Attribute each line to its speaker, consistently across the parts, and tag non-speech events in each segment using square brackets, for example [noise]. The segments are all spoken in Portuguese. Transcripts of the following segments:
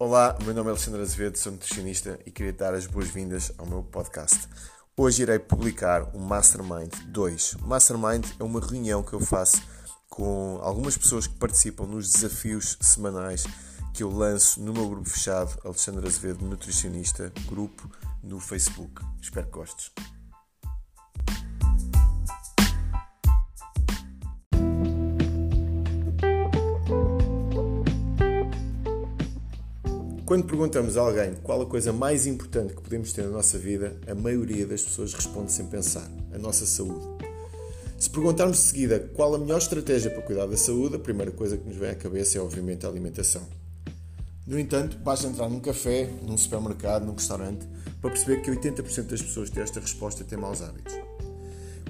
Speaker 1: Olá, meu nome é Alexandre Azevedo, sou nutricionista e queria dar as boas-vindas ao meu podcast. Hoje irei publicar o Mastermind 2. O Mastermind é uma reunião que eu faço com algumas pessoas que participam nos desafios semanais que eu lanço no meu grupo fechado, Alexandre Azevedo Nutricionista, grupo no Facebook. Espero que gostes. Quando perguntamos a alguém qual a coisa mais importante que podemos ter na nossa vida, a maioria das pessoas responde sem pensar: a nossa saúde. Se perguntarmos de seguida qual a melhor estratégia para cuidar da saúde, a primeira coisa que nos vem à cabeça é, obviamente, a alimentação. No entanto, basta entrar num café, num supermercado, num restaurante, para perceber que 80% das pessoas que têm esta resposta têm maus hábitos.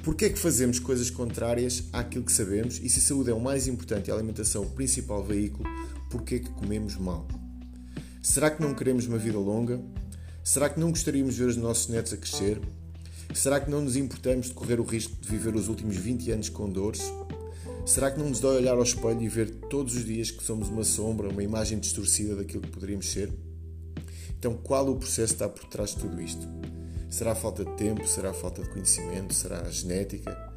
Speaker 1: Porquê é que fazemos coisas contrárias àquilo que sabemos e se a saúde é o mais importante e a alimentação o principal veículo, porquê é que comemos mal? Será que não queremos uma vida longa? Será que não gostaríamos de ver os nossos netos a crescer? Será que não nos importamos de correr o risco de viver os últimos 20 anos com dores? Será que não nos dói olhar ao espelho e ver todos os dias que somos uma sombra, uma imagem distorcida daquilo que poderíamos ser? Então, qual o processo está por trás de tudo isto? Será a falta de tempo? Será a falta de conhecimento? Será a genética?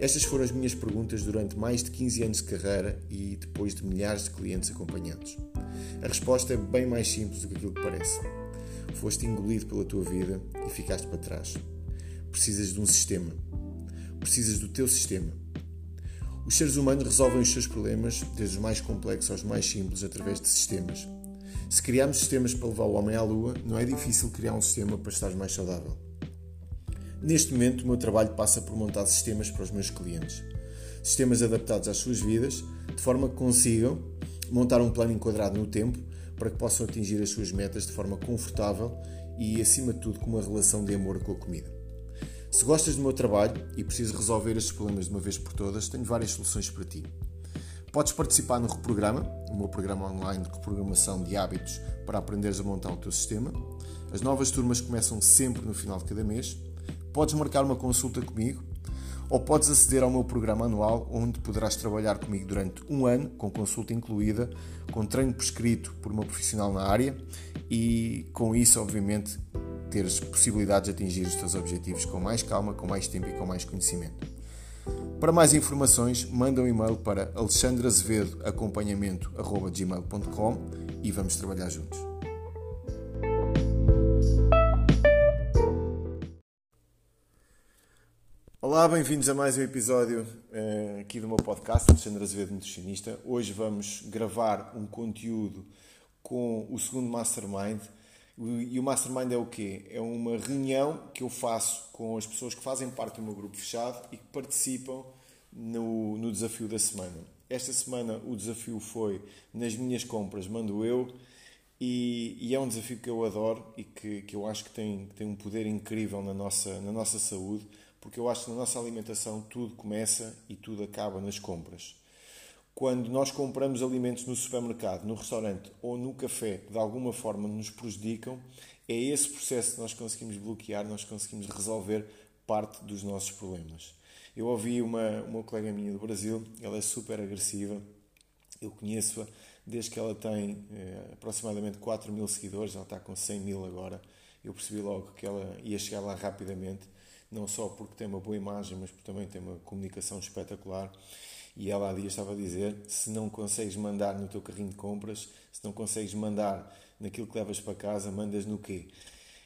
Speaker 1: Estas foram as minhas perguntas durante mais de 15 anos de carreira e depois de milhares de clientes acompanhados. A resposta é bem mais simples do que aquilo que parece. Foste engolido pela tua vida e ficaste para trás. Precisas de um sistema. Precisas do teu sistema. Os seres humanos resolvem os seus problemas, desde os mais complexos aos mais simples, através de sistemas. Se criarmos sistemas para levar o homem à lua, não é difícil criar um sistema para estar mais saudável. Neste momento, o meu trabalho passa por montar sistemas para os meus clientes. Sistemas adaptados às suas vidas, de forma que consigam montar um plano enquadrado no tempo para que possam atingir as suas metas de forma confortável e, acima de tudo, com uma relação de amor com a comida. Se gostas do meu trabalho e precisas resolver estes problemas de uma vez por todas, tenho várias soluções para ti. Podes participar no Reprograma, o meu programa online de reprogramação de hábitos para aprenderes a montar o teu sistema. As novas turmas começam sempre no final de cada mês Podes marcar uma consulta comigo ou podes aceder ao meu programa anual, onde poderás trabalhar comigo durante um ano, com consulta incluída, com treino prescrito por uma profissional na área e com isso, obviamente, teres possibilidades de atingir os teus objetivos com mais calma, com mais tempo e com mais conhecimento. Para mais informações, manda um e-mail para alexandrazevedoacompanhamento.gmail.com e vamos trabalhar juntos. Olá, bem-vindos a mais um episódio uh, aqui do meu podcast, Alexandre Azevedo Nutricionista. Hoje vamos gravar um conteúdo com o segundo Mastermind. E o Mastermind é o quê? É uma reunião que eu faço com as pessoas que fazem parte do meu grupo fechado e que participam no, no desafio da semana. Esta semana o desafio foi nas minhas compras mando eu e, e, é um desafio que eu adoro e que, que eu acho que tem, tem um poder incrível na nossa, na nossa saúde porque eu acho que na nossa alimentação tudo começa e tudo acaba nas compras. Quando nós compramos alimentos no supermercado, no restaurante ou no café que de alguma forma nos prejudicam, é esse processo que nós conseguimos bloquear, nós conseguimos resolver parte dos nossos problemas. Eu ouvi uma, uma colega minha do Brasil, ela é super agressiva, eu conheço-a desde que ela tem eh, aproximadamente 4 mil seguidores, ela está com 100 mil agora. Eu percebi logo que ela ia chegar lá rapidamente não só porque tem uma boa imagem, mas porque também tem uma comunicação espetacular. E ela há dias estava a dizer: se não consegues mandar no teu carrinho de compras, se não consegues mandar naquilo que levas para casa, mandas no quê?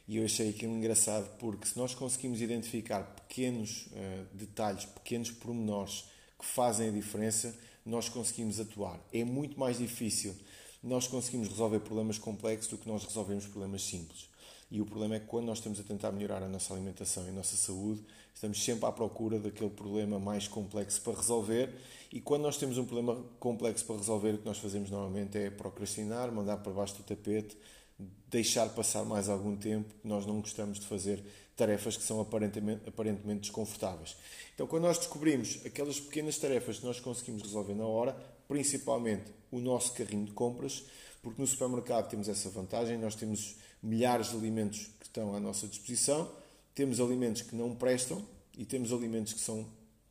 Speaker 1: E eu achei aquilo engraçado porque se nós conseguimos identificar pequenos uh, detalhes, pequenos pormenores que fazem a diferença, nós conseguimos atuar. É muito mais difícil nós conseguimos resolver problemas complexos do que nós resolvemos problemas simples. E o problema é que quando nós estamos a tentar melhorar a nossa alimentação e a nossa saúde, estamos sempre à procura daquele problema mais complexo para resolver. E quando nós temos um problema complexo para resolver, o que nós fazemos normalmente é procrastinar, mandar para baixo do tapete, deixar passar mais algum tempo. Nós não gostamos de fazer tarefas que são aparentemente, aparentemente desconfortáveis. Então, quando nós descobrimos aquelas pequenas tarefas que nós conseguimos resolver na hora, principalmente o nosso carrinho de compras, porque no supermercado temos essa vantagem, nós temos milhares de alimentos que estão à nossa disposição, temos alimentos que não prestam e temos alimentos que são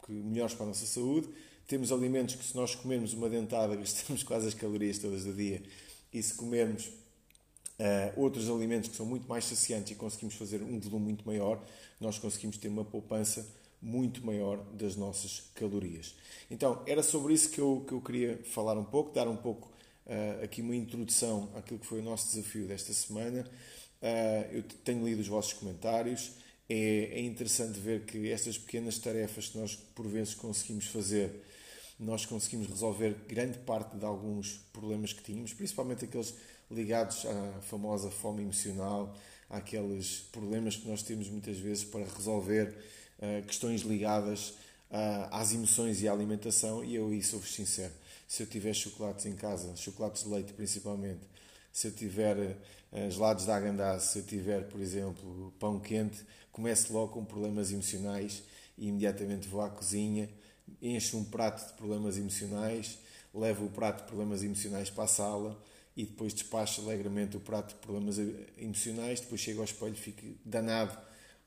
Speaker 1: que, melhores para a nossa saúde, temos alimentos que se nós comermos uma dentada [laughs] gastamos quase as calorias todas do dia. E se comermos uh, outros alimentos que são muito mais saciantes e conseguimos fazer um volume muito maior, nós conseguimos ter uma poupança muito maior das nossas calorias. Então, era sobre isso que eu, que eu queria falar um pouco, dar um pouco uh, aqui uma introdução àquilo que foi o nosso desafio desta semana. Uh, eu tenho lido os vossos comentários. É, é, interessante ver que estas pequenas tarefas que nós por vezes conseguimos fazer, nós conseguimos resolver grande parte de alguns problemas que tínhamos, principalmente aqueles ligados à famosa fome emocional, àqueles problemas que nós temos muitas vezes para resolver uh, questões ligadas às emoções e à alimentação. E eu aí sou-vos sincero: se eu tiver chocolates em casa, chocolates de leite principalmente, se eu tiver uh, gelados de Agandaz, se eu tiver, por exemplo, pão quente, começo logo com problemas emocionais e imediatamente vou à cozinha, encho um prato de problemas emocionais, levo o prato de problemas emocionais para a sala e depois despacho alegremente o prato de problemas emocionais, depois chego ao espelho e fico danado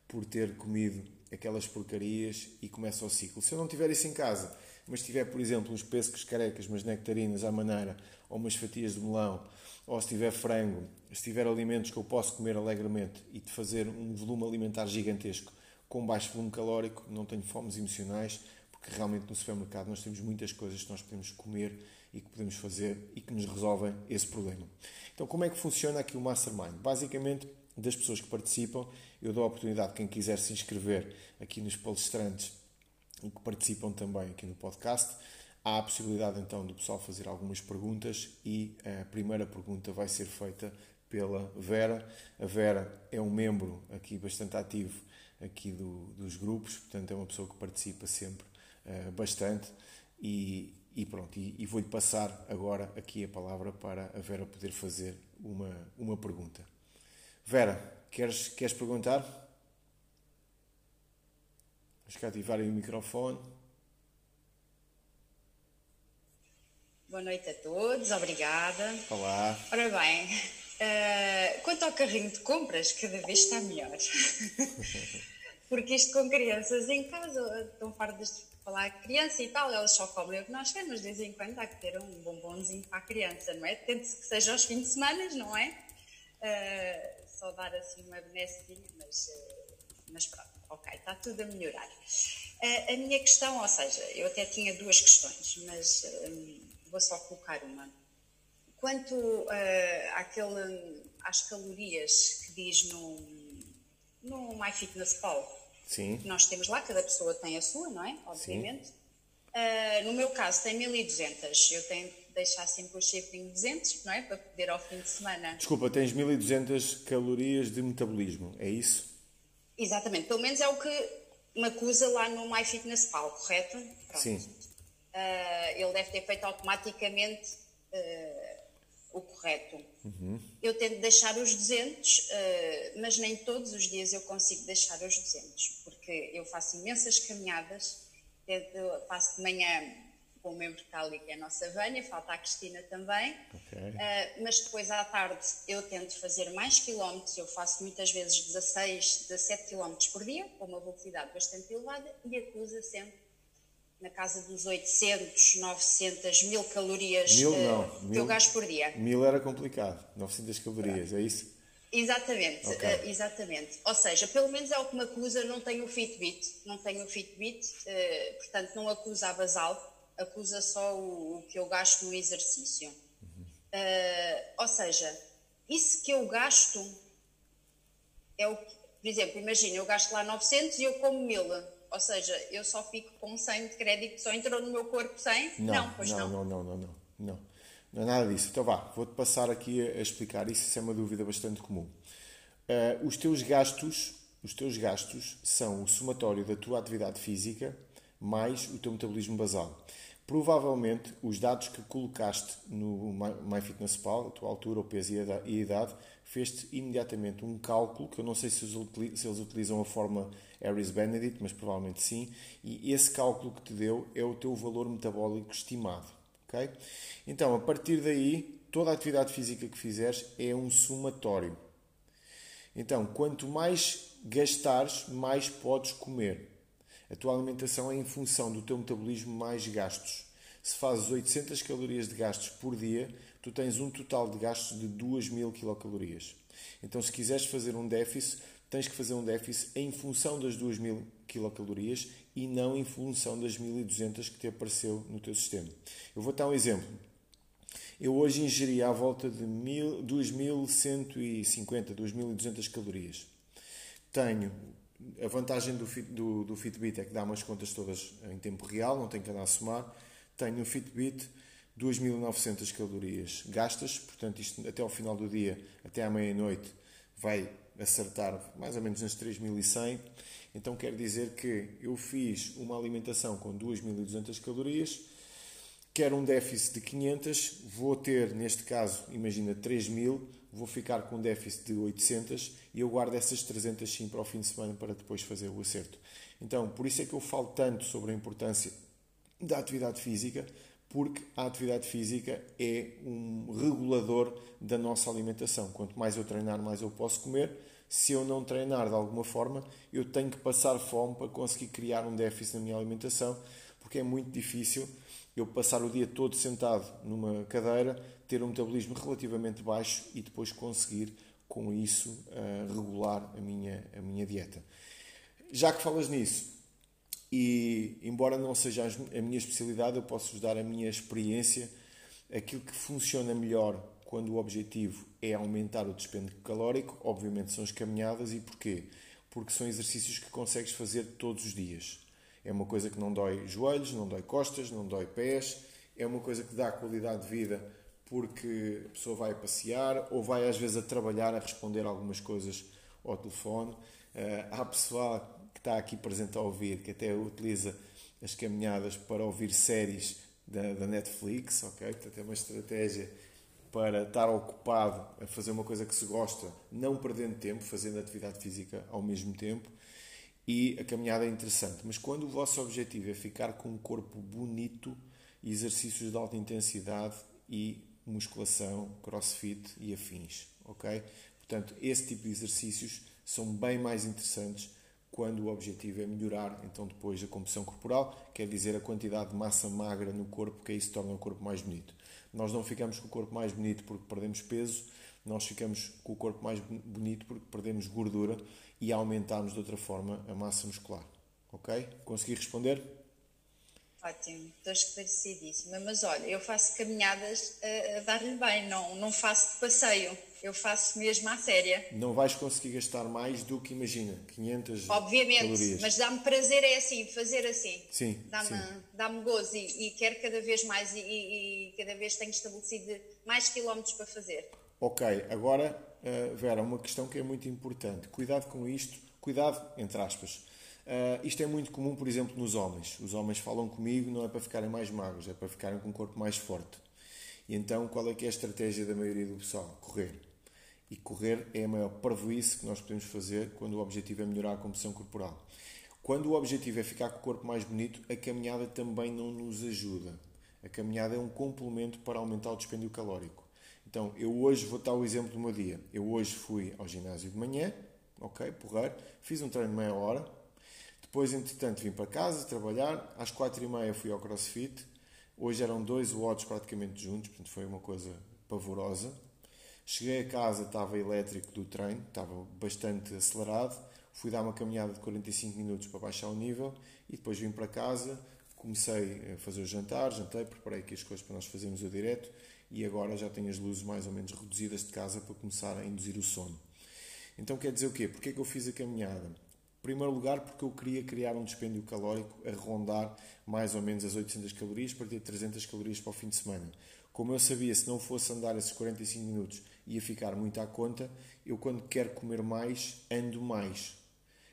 Speaker 1: por ter comido aquelas porcarias e começa o ciclo. Se eu não tiver isso em casa, mas tiver, por exemplo, uns pêssegos carecas, umas nectarinas à maneira, ou umas fatias de melão, ou se tiver frango, se tiver alimentos que eu posso comer alegremente e de fazer um volume alimentar gigantesco com baixo volume calórico, não tenho fomes emocionais, porque realmente no supermercado nós temos muitas coisas que nós podemos comer e que podemos fazer e que nos resolvem esse problema. Então, como é que funciona aqui o Mastermind? Basicamente, das pessoas que participam, eu dou a oportunidade, quem quiser se inscrever aqui nos palestrantes e que participam também aqui no podcast, há a possibilidade então do pessoal fazer algumas perguntas e a primeira pergunta vai ser feita pela Vera. A Vera é um membro aqui bastante ativo aqui do, dos grupos, portanto é uma pessoa que participa sempre uh, bastante e, e pronto, e, e vou-lhe passar agora aqui a palavra para a Vera poder fazer uma, uma pergunta. Vera, queres, queres perguntar? Vamos cá ativar o microfone.
Speaker 2: Boa noite a todos, obrigada.
Speaker 1: Olá.
Speaker 2: Ora bem, uh, quanto ao carrinho de compras, cada vez está melhor. [laughs] Porque isto com crianças em casa, estão fartas de falar criança e tal, elas só comem o que nós queremos, de vez em quando há que ter um bombonzinho para a criança, não é? Tente-se que seja aos fins de semana, não é? Uh, só dar assim uma benessinha, mas, uh, mas pronto, ok, está tudo a melhorar. A minha questão, ou seja, eu até tinha duas questões, mas um, vou só colocar uma. Quanto uh, àquele, às calorias que diz no, no MyFitnessPal,
Speaker 1: Sim.
Speaker 2: que nós temos lá, cada pessoa tem a sua, não é? Obviamente. Uh, no meu caso tem 1200, eu tenho que deixar sempre o chifrinho 200, não é? Para poder ao fim de semana.
Speaker 1: Desculpa, tens 1200 calorias de metabolismo, é isso?
Speaker 2: Exatamente, pelo menos é o que me acusa lá no MyFitnessPal, correto?
Speaker 1: Pronto. Sim.
Speaker 2: Uh, ele deve ter feito automaticamente uh, o correto.
Speaker 1: Uhum.
Speaker 2: Eu tento deixar os 200, uh, mas nem todos os dias eu consigo deixar os 200, porque eu faço imensas caminhadas, tento, faço de manhã com o membro que está ali, que é a nossa Vânia, falta a Cristina também,
Speaker 1: okay.
Speaker 2: uh, mas depois à tarde eu tento fazer mais quilómetros, eu faço muitas vezes 16, 17 quilómetros por dia, com uma velocidade bastante elevada, e acusa sempre na casa dos 800, 900, mil calorias
Speaker 1: mil,
Speaker 2: uh,
Speaker 1: não,
Speaker 2: que
Speaker 1: mil,
Speaker 2: eu gasto por dia.
Speaker 1: Mil era complicado, 900 calorias, é isso?
Speaker 2: Exatamente,
Speaker 1: okay.
Speaker 2: uh, exatamente. Ou seja, pelo menos é o que me acusa, não tenho o Fitbit, não tenho o Fitbit, uh, portanto não acusa a basal, acusa só o, o que eu gasto no exercício.
Speaker 1: Uhum.
Speaker 2: ou seja, isso que eu gasto é o que, por exemplo, imagina, eu gasto lá 900 e eu como 1000 ou seja, eu só fico com 100 de crédito, só entrou no meu corpo 100?
Speaker 1: Não,
Speaker 2: não pois
Speaker 1: não. Não, não, não, não, não. Não é nada disso. Então vá, vou-te passar aqui a, explicar isso, isso é uma dúvida bastante comum. Uh, os teus gastos, os teus gastos são o somatório da tua atividade física mais o teu metabolismo basal. Provavelmente os dados que colocaste no MyFitnessPal, a tua altura, o peso e a idade, fez-te imediatamente um cálculo, que eu não sei se eles utilizam a forma Harris Benedict, mas provavelmente sim, e esse cálculo que te deu é o teu valor metabólico estimado. Okay? Então, a partir daí, toda a atividade física que fizeres é um somatório. Então, quanto mais gastares, mais podes comer. A tua alimentação é em função do teu metabolismo mais gastos. Se fazes 800 calorias de gastos por dia, tu tens um total de gastos de 2000 quilocalorias. Então, se quiseres fazer um déficit, tens que fazer um déficit em função das 2000 quilocalorias e não em função das 1200 que te apareceu no teu sistema. Eu vou dar um exemplo. Eu hoje ingeri à volta de 2150, 2200 calorias. Tenho a vantagem do, do, do, Fitbit é que dá umas contas todas em tempo real, não tenho que andar a somar. Tenho no Fitbit 2.900 calorias gastas, portanto, isto até ao final do dia, até à meia-noite, vai acertar mais ou menos nas 3.100. Então, quer dizer que eu fiz uma alimentação com 2.200 calorias, quero um déficit de 500, vou ter, neste caso, imagina 3.000, vou ficar com um déficit de 800 e eu guardo essas 300 sim para o fim de semana para depois fazer o acerto. Então, por isso é que eu falo tanto sobre a importância da atividade física, porque a atividade física é um regulador da nossa alimentação. Quanto mais eu treinar, mais eu posso comer. Se eu não treinar de alguma forma, eu tenho que passar fome para conseguir criar um déficit na minha alimentação, porque é muito difícil eu passar o dia todo sentado numa cadeira, ter um metabolismo relativamente baixo e depois conseguir com isso uh, regular a minha, a minha dieta. Já que falas nisso, e embora não seja a minha especialidade, eu posso-vos dar a minha experiência, aquilo que funciona melhor quando o objetivo é aumentar o despendo calórico, obviamente são as caminhadas e porquê? Porque são exercícios que consegues fazer todos os dias. É uma coisa que não dói joelhos, não dói costas, não dói pés, é uma coisa que dá qualidade de vida porque a pessoa vai passear ou vai às vezes a trabalhar, a responder algumas coisas ao telefone. Uh, há pessoal que está aqui presente a ouvir que até utiliza as caminhadas para ouvir séries da, da Netflix, ok? Portanto, é uma estratégia para estar ocupado a fazer uma coisa que se gosta, não perdendo tempo, fazendo atividade física ao mesmo tempo. E a caminhada é interessante, mas quando o vosso objetivo é ficar com um corpo bonito, exercícios de alta intensidade e musculação, crossfit e afins, ok? Portanto, esse tipo de exercícios são bem mais interessantes quando o objetivo é melhorar então depois a composição corporal, quer dizer a quantidade de massa magra no corpo, que isso torna o corpo mais bonito. Nós não ficamos com o corpo mais bonito porque perdemos peso, nós ficamos com o corpo mais bonito porque perdemos gordura e aumentamos de outra forma a massa muscular. Ok? Consegui responder?
Speaker 2: Ótimo, estou esclarecidíssima. Mas olha, eu faço caminhadas a, a dar-lhe bem, não, não faço de passeio, eu faço mesmo à séria.
Speaker 1: Não vais conseguir gastar mais do que, imagina, 500
Speaker 2: Obviamente,
Speaker 1: calorias.
Speaker 2: mas dá-me prazer é assim, fazer assim.
Speaker 1: Sim,
Speaker 2: Dá-me dá gozo e, e, quero cada vez mais e, e, e, cada vez tenho estabelecido mais quilómetros para fazer.
Speaker 1: Ok, agora, uh, Vera, uma questão que é muito importante. Cuidado com isto, cuidado, entre aspas Uh, isto é muito comum, por exemplo, nos homens. Os homens falam comigo não é para ficarem mais magros, é para ficarem com um corpo mais forte. E então, qual é que é a estratégia da maioria do pessoal? Correr. E correr é a maior parvoíce que nós podemos fazer quando o objetivo é melhorar a composição corporal. Quando o objetivo é ficar com o corpo mais bonito, a caminhada também não nos ajuda. A caminhada é um complemento para aumentar o dispêndio calórico. Então, eu hoje vou dar o exemplo do meu dia. Eu hoje fui ao ginásio de manhã, ok, porreiro, fiz um treino de meia hora, depois, entretanto, vim para casa trabalhar. Às quatro e meia fui ao CrossFit. Hoje eram dois watts praticamente juntos, portanto foi uma coisa pavorosa. Cheguei a casa, estava elétrico do treino, estava bastante acelerado. Fui dar uma caminhada de 45 minutos para baixar o nível e depois vim para casa. Comecei a fazer o jantar, jantei, preparei aqui as coisas para nós fazermos o direto e agora já tenho as luzes mais ou menos reduzidas de casa para começar a induzir o sono. Então quer dizer o quê? Porquê é que eu fiz a caminhada? primeiro lugar, porque eu queria criar um dispêndio calórico a rondar mais ou menos as 800 calorias para ter 300 calorias para o fim de semana. Como eu sabia, se não fosse andar esses 45 minutos ia ficar muito à conta, eu quando quero comer mais, ando mais.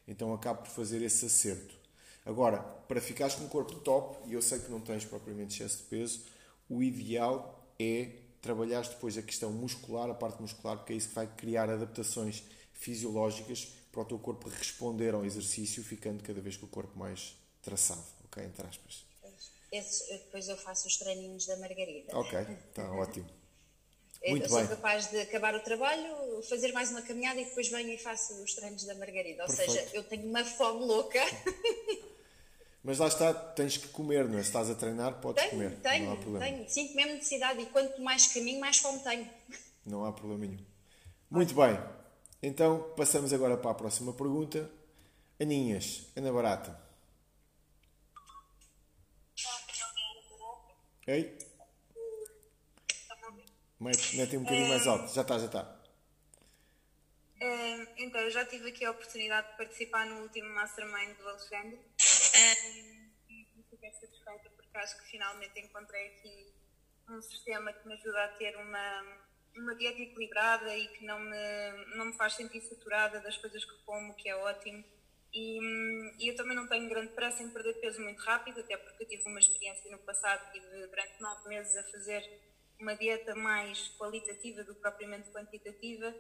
Speaker 1: Então acabo por fazer esse acerto. Agora, para ficares com um corpo top, e eu sei que não tens propriamente excesso de peso, o ideal é trabalhar depois a questão muscular, a parte muscular, porque é isso que vai criar adaptações fisiológicas para o teu corpo responder ao exercício, ficando cada vez com o corpo mais traçado, ok? Entre aspas.
Speaker 2: Esse, depois eu faço os treininhos da Margarida.
Speaker 1: Ok, está ótimo.
Speaker 2: Muito eu bem. sou capaz de acabar o trabalho, fazer mais uma caminhada e depois venho e faço os treinos da Margarida. Ou Perfeito. seja, eu tenho uma fome louca. [laughs]
Speaker 1: Mas lá está, tens que comer, não é? Se estás a treinar, podes
Speaker 2: tenho,
Speaker 1: comer.
Speaker 2: Tenho,
Speaker 1: não há problema.
Speaker 2: tenho. Sinto mesmo necessidade e quanto mais caminho, mais fome tenho.
Speaker 1: Não há problema nenhum. Muito bem. Então, passamos agora para a próxima pergunta. Aninhas, Ana Barata. Ei? Mete, mete um bocadinho mais alto. Já está, já está.
Speaker 3: Um, então, eu já tive aqui a oportunidade de participar no último Mastermind do Alexandre um, e super satisfeita porque acho que finalmente encontrei aqui um sistema que me ajuda a ter uma, uma dieta equilibrada e que não me, não me faz sentir saturada das coisas que como, que é ótimo. E, e, eu também não tenho grande pressa em perder peso muito rápido, até porque eu tive uma experiência no passado, tive durante nove meses a fazer uma dieta mais qualitativa do que propriamente quantitativa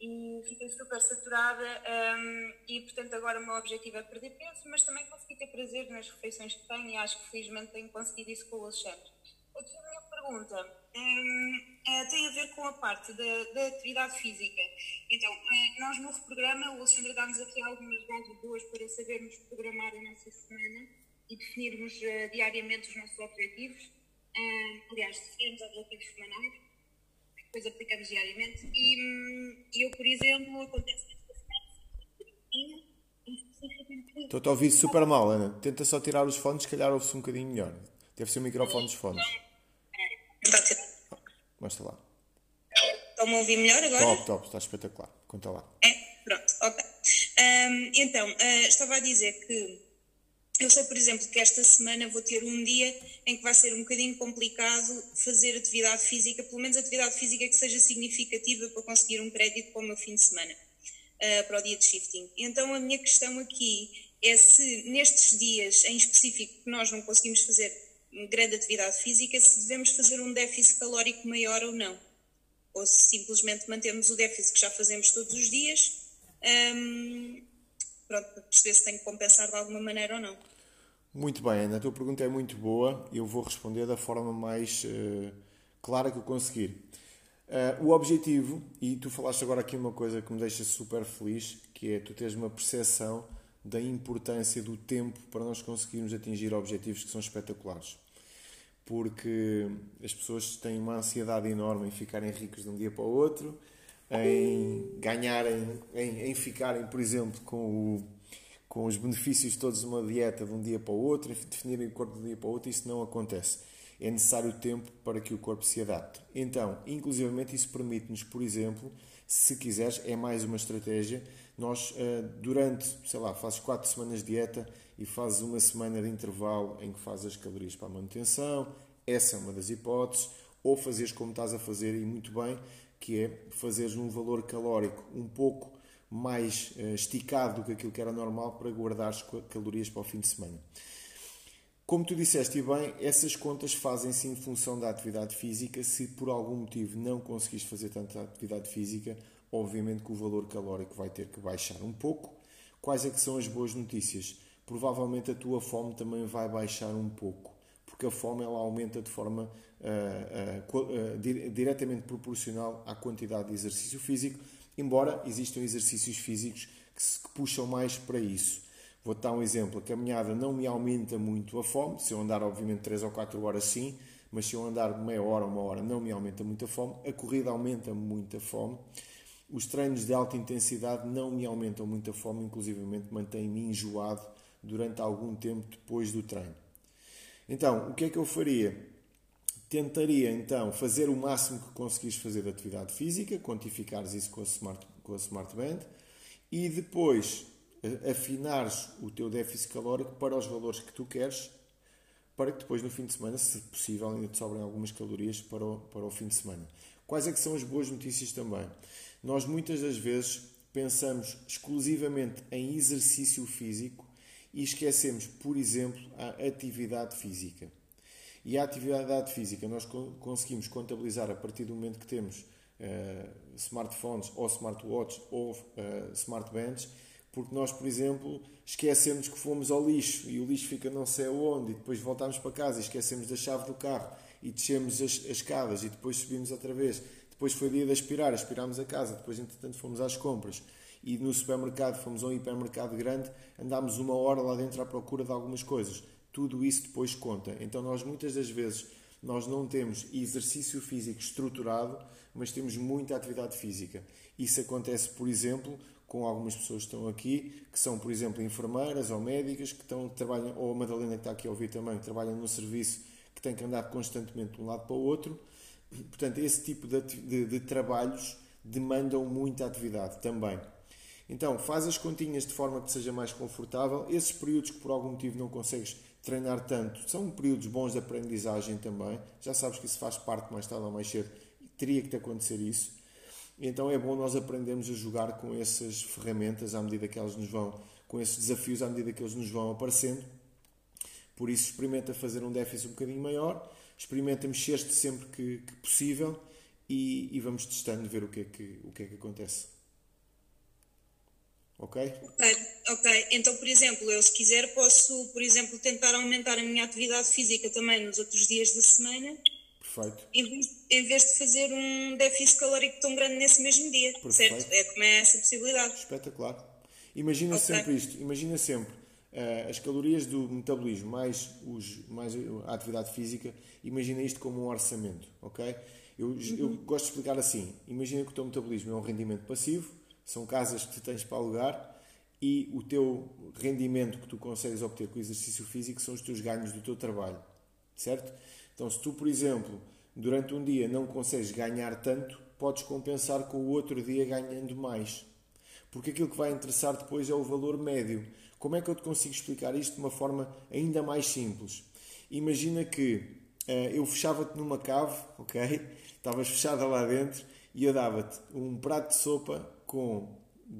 Speaker 3: e fiquei super saturada um, e portanto agora o meu objetivo é perder peso, mas também conseguir ter prazer nas refeições que tenho e acho que felizmente tenho conseguido isso com o Alexandre. Aqui a minha pergunta um, é, tem a ver com a parte da, da atividade física. Então, uh, nós no reprograma, o Alexandre dá-nos aqui algumas bases boas para sabermos programar a nossa semana e definirmos uh, diariamente os nossos objetivos. Uh, aliás, definirmos objetivos semanais depois aplicamos diariamente. E, e eu, por exemplo, acontece
Speaker 1: Estou-te a ouvir super mal, Ana. Tenta só tirar os fones, se calhar ouve-se um bocadinho melhor. Deve ser o microfone dos fones. Mostra lá.
Speaker 3: Estão-me a ouvir melhor agora?
Speaker 1: Top, top, está espetacular. Conta lá.
Speaker 3: É, pronto, ok. Um, então, uh, estava a dizer que eu sei, por exemplo, que esta semana vou ter um dia em que vai ser um bocadinho complicado fazer atividade física, pelo menos atividade física que seja significativa para conseguir um crédito para o meu fim de semana, uh, para o dia de shifting. Então a minha questão aqui é se nestes dias em específico que nós não conseguimos fazer grande atividade física, se devemos fazer um déficit calórico maior ou não. Ou se simplesmente mantemos o déficit que já fazemos todos os dias. Um, pronto, para perceber se tenho que compensar de alguma maneira ou não.
Speaker 1: Muito bem, Ana, a tua pergunta é muito boa eu vou responder da forma mais uh, clara que eu conseguir. Uh, o objetivo, e tu falaste agora aqui uma coisa que me deixa super feliz, que é tu teres uma percepção da importância do tempo para nós conseguirmos atingir objetivos que são espetaculares. Porque as pessoas têm uma ansiedade enorme em ficarem ricos de um dia para o outro, em ganharem, em, em ficarem, por exemplo, com, o, com os benefícios todos de uma dieta de um dia para o outro, em definirem o corpo de um dia para o outro, isso não acontece. É necessário tempo para que o corpo se adapte. Então, inclusivamente, isso permite-nos, por exemplo, se quiseres, é mais uma estratégia. Nós, eh, durante, sei lá, fazes 4 semanas de dieta e fazes uma semana de intervalo em que fazes as calorias para a manutenção, essa é uma das hipóteses. Ou fazeres como estás a fazer e muito bem, que é fazeres um valor calórico um pouco mais uh, esticado do que aquilo que era normal para guardares calorias para o fim de semana. Como tu disseste e bem, essas contas fazem-se em função da atividade física. Se por algum motivo não conseguires fazer tanta atividade física, obviamente que o valor calórico vai ter que baixar um pouco. Quais é que são as boas notícias? Provavelmente a tua fome também vai baixar um pouco, porque a fome ela aumenta de forma uh, uh, diretamente proporcional à quantidade de exercício físico, embora existam exercícios físicos que, se, que puxam mais para isso. Vou-te dar um exemplo: a caminhada não me aumenta muito a fome, se eu andar, obviamente, 3 ou 4 horas, sim, mas se eu andar meia hora, uma hora, não me aumenta muito a fome. A corrida aumenta muito a fome. Os treinos de alta intensidade não me aumentam muito a fome, inclusivamente mantêm-me enjoado durante algum tempo depois do treino. Então, o que é que eu faria? tentaria então fazer o máximo que conseguires fazer de atividade física, quantificares isso com a Smart, com a smart Band e depois afinares o teu déficit calórico para os valores que tu queres, para que depois no fim de semana, se possível, ainda te sobrem algumas calorias para o, para o fim de semana. Quais é que são as boas notícias também? Nós muitas das vezes pensamos exclusivamente em exercício físico e esquecemos, por exemplo, a atividade física. E a atividade física nós conseguimos contabilizar a partir do momento que temos uh, smartphones ou smartwatches ou uh, smartbands, porque nós, por exemplo, esquecemos que fomos ao lixo e o lixo fica não sei onde, e depois voltamos para casa e esquecemos da chave do carro e descemos as, as escadas e depois subimos outra vez. Depois foi dia de aspirar, aspirámos a casa, depois entretanto fomos às compras. E no supermercado fomos a um hipermercado grande, andámos uma hora lá dentro à procura de algumas coisas. Tudo isso depois conta. Então nós muitas das vezes nós não temos exercício físico estruturado, mas temos muita atividade física. Isso acontece, por exemplo, com algumas pessoas que estão aqui, que são, por exemplo, enfermeiras ou médicas, que estão, trabalham, ou a Madalena que está aqui a ouvir também, que trabalham no serviço, que tem que andar constantemente de um lado para o outro. Portanto, esse tipo de, de, de trabalhos demandam muita atividade também. Então, faz as continhas de forma que seja mais confortável. Esses períodos que por algum motivo não consegues treinar tanto, são períodos bons de aprendizagem também. Já sabes que isso faz parte mais tarde ou mais cedo. Teria que te acontecer isso. Então é bom nós aprendermos a jogar com essas ferramentas à medida que elas nos vão, com esses desafios à medida que eles nos vão aparecendo. Por isso, experimenta fazer um déficit um bocadinho maior, experimenta mexer-te sempre que, que possível e, e, vamos testando ver o que é que, o que, é que acontece. Ok?
Speaker 3: Ok, ok. Então, por exemplo, eu se quiser posso, por exemplo, tentar aumentar a minha atividade física também nos outros dias da semana.
Speaker 1: Perfeito.
Speaker 3: Em vez, em vez de fazer um déficit calórico tão grande nesse mesmo dia, Perfeito. certo? É como é essa possibilidade.
Speaker 1: Espetacular. Imagina okay. sempre isto, imagina sempre uh, as calorias do metabolismo mais, os, mais a atividade física, imagina isto como um orçamento, ok? Eu, uhum. eu gosto de explicar assim, imagina que o teu metabolismo é um rendimento passivo, são casas que tu tens para alugar e o teu rendimento que tu consegues obter com o exercício físico são os teus ganhos do teu trabalho, certo? Então, se tu, por exemplo, durante um dia não consegues ganhar tanto, podes compensar com o outro dia ganhando mais. Porque aquilo que vai interessar depois é o valor médio. Como é que eu te consigo explicar isto de uma forma ainda mais simples? Imagina que uh, eu fechava-te numa cave, ok? Estavas fechada lá dentro e eu dava-te um prato de sopa com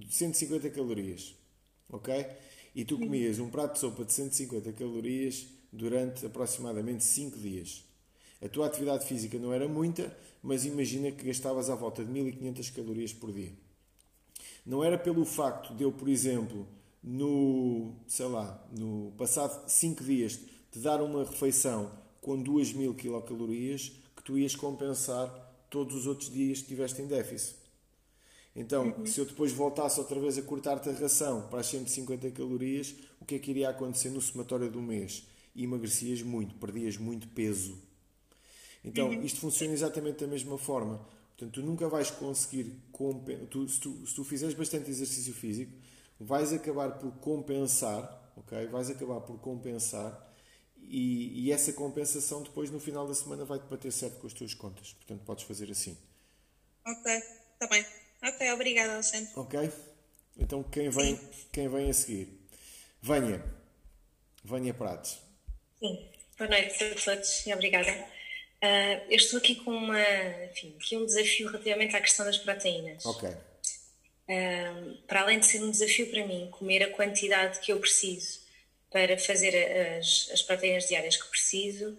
Speaker 1: 150 calorias, ok? E tu comias um prato de sopa de 150 calorias durante aproximadamente 5 dias. A tua atividade física não era muita, mas imagina que gastavas à volta de 1500 calorias por dia. Não era pelo facto de eu, por exemplo, no, sei lá, no passado 5 dias te dar uma refeição com 2000 quilocalorias que tu ias compensar todos os outros dias que estiveste em déficit. Então, uhum. se eu depois voltasse outra vez a cortar-te a ração para as 150 calorias, o que é que iria acontecer no somatório do mês? Emagrecias muito, perdias muito peso. Então, uhum. isto funciona exatamente da mesma forma. Portanto, tu nunca vais conseguir. Tu, se, tu, se tu fizeres bastante exercício físico, vais acabar por compensar, ok? Vais acabar por compensar e, e essa compensação depois no final da semana vai-te bater certo com as tuas contas. Portanto, podes fazer assim.
Speaker 3: Ok, está bem. Ok, obrigada, Alexandre.
Speaker 1: Ok? Então, quem vem, quem vem a seguir? Venha. Venha Pratos.
Speaker 4: Sim. Boa noite a todos e obrigada. Uh, eu estou aqui com uma, enfim, aqui um desafio relativamente à questão das proteínas.
Speaker 1: Ok.
Speaker 4: Uh, para além de ser um desafio para mim, comer a quantidade que eu preciso para fazer as, as proteínas diárias que preciso,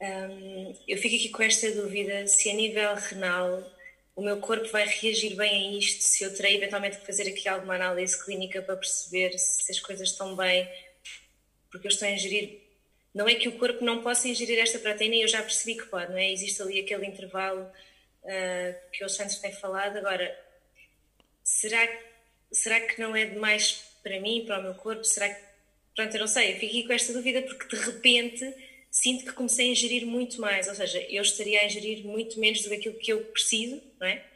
Speaker 4: um, eu fico aqui com esta dúvida se a nível renal o meu corpo vai reagir bem a isto, se eu terei eventualmente que fazer aqui alguma análise clínica para perceber se as coisas estão bem, porque eu estou a ingerir não é que o corpo não possa ingerir esta proteína eu já percebi que pode, não é? Existe ali aquele intervalo uh, que o Santos tem falado. Agora, será, será que não é demais para mim, para o meu corpo? Será que. Pronto, eu não sei, eu fiquei com esta dúvida porque de repente sinto que comecei a ingerir muito mais, ou seja, eu estaria a ingerir muito menos do que aquilo que eu preciso, não é?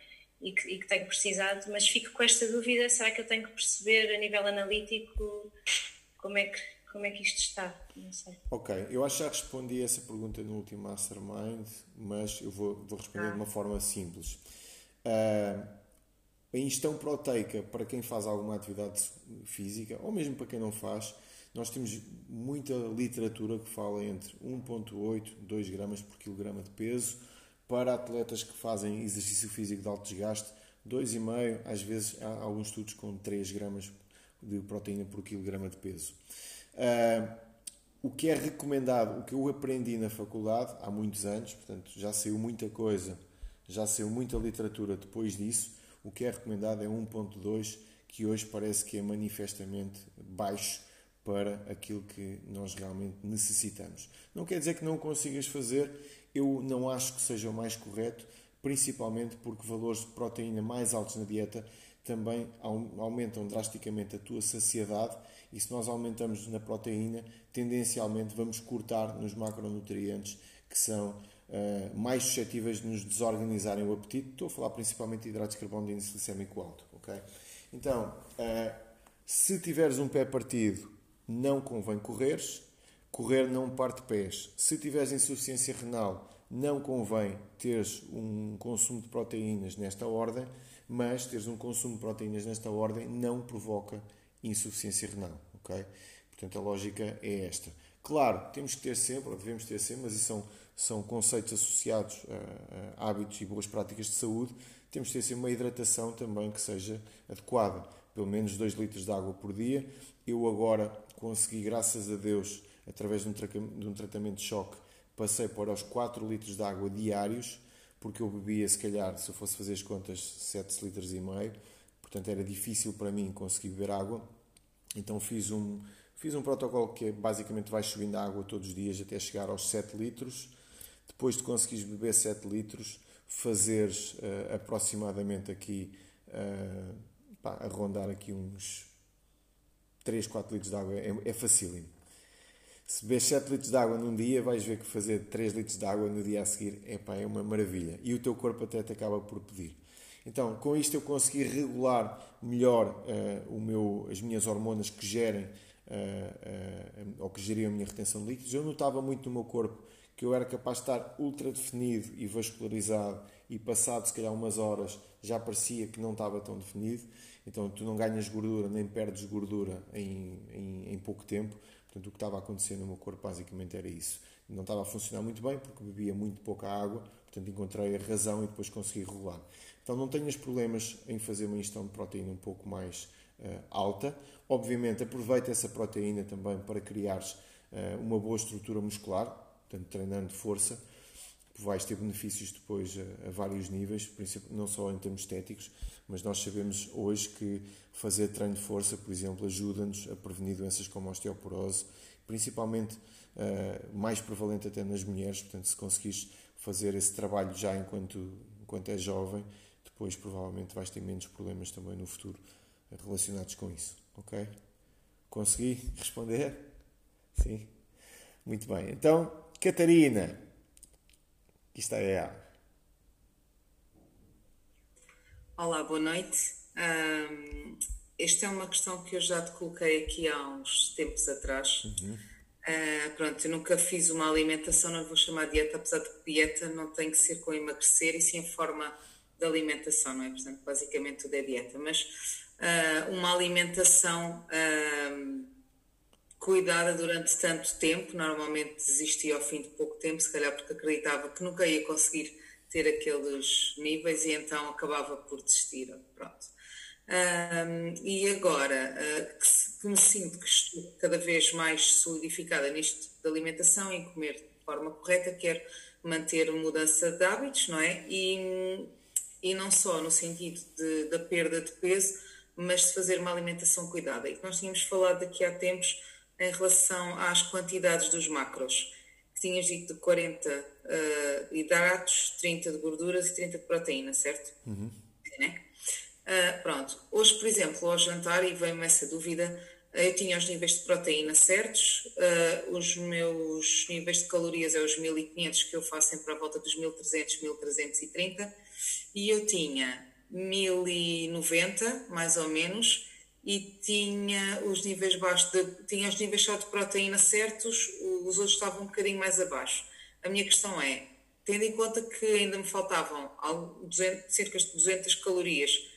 Speaker 4: E que, e que tenho precisado, mas fico com esta dúvida: será que eu tenho que perceber a nível analítico como é que como é que isto está? Não sei.
Speaker 1: Ok, eu acho que já respondi essa pergunta no último Mastermind, mas eu vou, vou responder ah. de uma forma simples. Uh, a ingestão proteica, para quem faz alguma atividade física, ou mesmo para quem não faz, nós temos muita literatura que fala entre 1,8 2 gramas por quilograma de peso, para atletas que fazem exercício físico de alto desgaste, 2,5, às vezes há alguns estudos com 3 gramas de proteína por quilograma de peso. Uh, o que é recomendado, o que eu aprendi na faculdade há muitos anos, portanto já saiu muita coisa, já saiu muita literatura depois disso, o que é recomendado é 1.2, que hoje parece que é manifestamente baixo para aquilo que nós realmente necessitamos. Não quer dizer que não consigas fazer, eu não acho que seja o mais correto, principalmente porque valores de proteína mais altos na dieta também aumentam drasticamente a tua saciedade e se nós aumentamos na proteína, tendencialmente vamos cortar nos macronutrientes que são uh, mais suscetíveis de nos desorganizarem o apetite. Estou a falar principalmente de hidratos de carbono de índice glicémico alto. Okay? Então, uh, se tiveres um pé partido, não convém correres. Correr não parte pés. Se tiveres insuficiência renal, não convém teres um consumo de proteínas nesta ordem, mas teres um consumo de proteínas nesta ordem não provoca insuficiência renal, ok? Portanto, a lógica é esta. Claro, temos que ter sempre, ou devemos ter sempre, mas isso são, são conceitos associados a, a hábitos e boas práticas de saúde, temos que ter sempre uma hidratação também que seja adequada. Pelo menos 2 litros de água por dia. Eu agora consegui, graças a Deus, através de um, de um tratamento de choque, passei para os 4 litros de água diários, porque eu bebia, se calhar, se eu fosse fazer as contas, 7 litros e meio, portanto era difícil para mim conseguir beber água. Então fiz um, fiz um protocolo que é basicamente vais subindo a água todos os dias até chegar aos 7 litros. Depois de conseguires beber 7 litros, fazeres uh, aproximadamente aqui, uh, pá, a rondar aqui uns 3, 4 litros de água, é, é facílimo. Se bebes 7 litros de água num dia, vais ver que fazer 3 litros de água no dia a seguir é uma maravilha. E o teu corpo até te acaba por pedir. Então, com isto eu consegui regular melhor uh, o meu, as minhas hormonas que gerem uh, uh, ou que geriam a minha retenção de líquidos. Eu notava muito no meu corpo que eu era capaz de estar ultra definido e vascularizado e passado se calhar umas horas já parecia que não estava tão definido. Então tu não ganhas gordura nem perdes gordura em, em, em pouco tempo. Portanto, o que estava a acontecer no meu corpo basicamente era isso. Não estava a funcionar muito bem porque bebia muito pouca água, portanto encontrei a razão e depois consegui regular. Então não tenhas problemas em fazer uma ingestão de proteína um pouco mais uh, alta. Obviamente aproveita essa proteína também para criares uh, uma boa estrutura muscular, portanto treinando força, vais ter benefícios depois a, a vários níveis, não só em termos estéticos, mas nós sabemos hoje que fazer treino de força, por exemplo, ajuda-nos a prevenir doenças como a osteoporose, principalmente uh, mais prevalente até nas mulheres. Portanto, se conseguires fazer esse trabalho já enquanto, enquanto és jovem, depois provavelmente vais ter menos problemas também no futuro relacionados com isso. Ok? Consegui responder? Sim? Muito bem. Então, Catarina, isto é a
Speaker 5: Olá, boa noite. Um, esta é uma questão que eu já te coloquei aqui há uns tempos atrás. Uhum. Uh, pronto, eu nunca fiz uma alimentação, não vou chamar dieta, apesar de que dieta não tem que ser com emagrecer, e sim a forma de alimentação, não é? Portanto, basicamente tudo é dieta. Mas uh, uma alimentação uh, cuidada durante tanto tempo, normalmente desistia ao fim de pouco tempo, se calhar porque acreditava que nunca ia conseguir ter aqueles níveis e então acabava por desistir. Pronto. Um, e agora uh, que, que, me sinto que estou cada vez mais solidificada nisto de alimentação e comer de forma correta, quero manter mudança de hábitos, não é? E, e não só no sentido de, da perda de peso, mas de fazer uma alimentação cuidada. E nós tínhamos falado daqui há tempos em relação às quantidades dos macros que tinhas dito de 40 uh, hidratos, 30 de gorduras e 30 de proteína, certo? Uhum. Né? Uh, pronto, hoje, por exemplo, ao jantar, e veio-me essa dúvida, eu tinha os níveis de proteína certos, uh, os meus níveis de calorias é os 1500 que eu faço sempre à volta dos 1300, 1330, e eu tinha 1090, mais ou menos, e tinha os níveis baixos de, tinha os níveis só de proteína certos, os outros estavam um bocadinho mais abaixo. A minha questão é, tendo em conta que ainda me faltavam 200, cerca de 200 calorias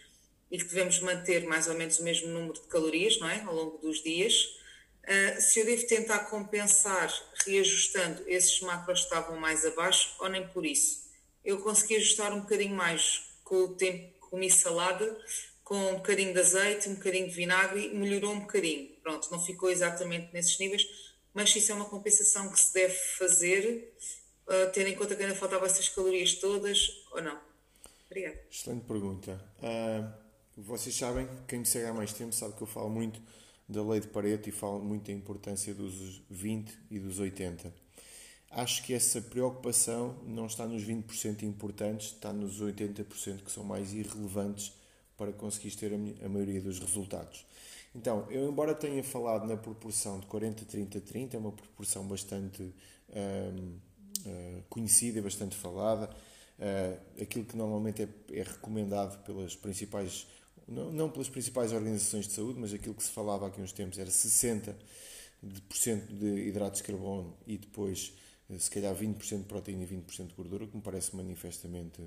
Speaker 5: e que devemos manter mais ou menos o mesmo número de calorias, não é, ao longo dos dias, uh, se eu devo tentar compensar reajustando esses macros que estavam mais abaixo ou nem por isso. Eu consegui ajustar um bocadinho mais com o tempo que comi salada, com um bocadinho de azeite, um bocadinho de vinagre, melhorou um bocadinho. Pronto, não ficou exatamente nesses níveis, mas isso é uma compensação que se deve fazer, uh, tendo em conta que ainda faltavam essas calorias todas, ou não? Obrigada.
Speaker 1: Excelente pergunta. Uh, vocês sabem, quem me segue há mais tempo sabe que eu falo muito da lei de Pareto e falo muito da importância dos 20 e dos 80. Acho que essa preocupação não está nos 20% importantes, está nos 80% que são mais irrelevantes para conseguir ter a maioria dos resultados. Então, eu embora tenha falado na proporção de 40, 30, 30, é uma proporção bastante uh, conhecida e bastante falada. Uh, aquilo que normalmente é, é recomendado pelas principais, não, pelas principais organizações de saúde, mas aquilo que se falava aqui uns tempos era 60% de hidratos de carbono e depois se calhar 20% de proteína e 20% de gordura, que me parece manifestamente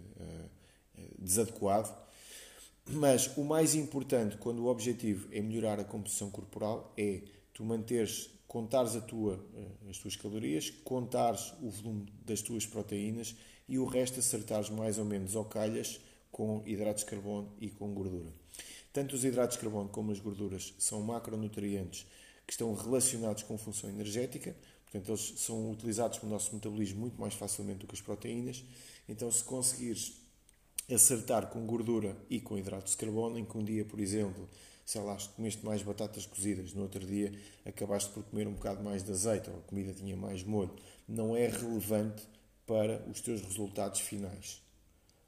Speaker 1: desadequado. Mas o mais importante, quando o objetivo é melhorar a composição corporal, é tu manteres, contares a tua, uh, as tuas calorias, contares o volume das tuas proteínas e o resto acertares mais ou menos ao calhas com hidratos de carbono e com gordura. Tanto os hidratos de carbono como as gorduras são macronutrientes que estão relacionados com função energética, Portanto, eles são utilizados no nosso metabolismo muito mais facilmente do que as proteínas. Então, se conseguires acertar com gordura e com hidratos de carbono, em que um dia, por exemplo, sei lá, comeste mais batatas cozidas, no outro dia acabaste por comer um bocado mais de azeite ou a comida tinha mais molho, não é relevante para os teus resultados finais.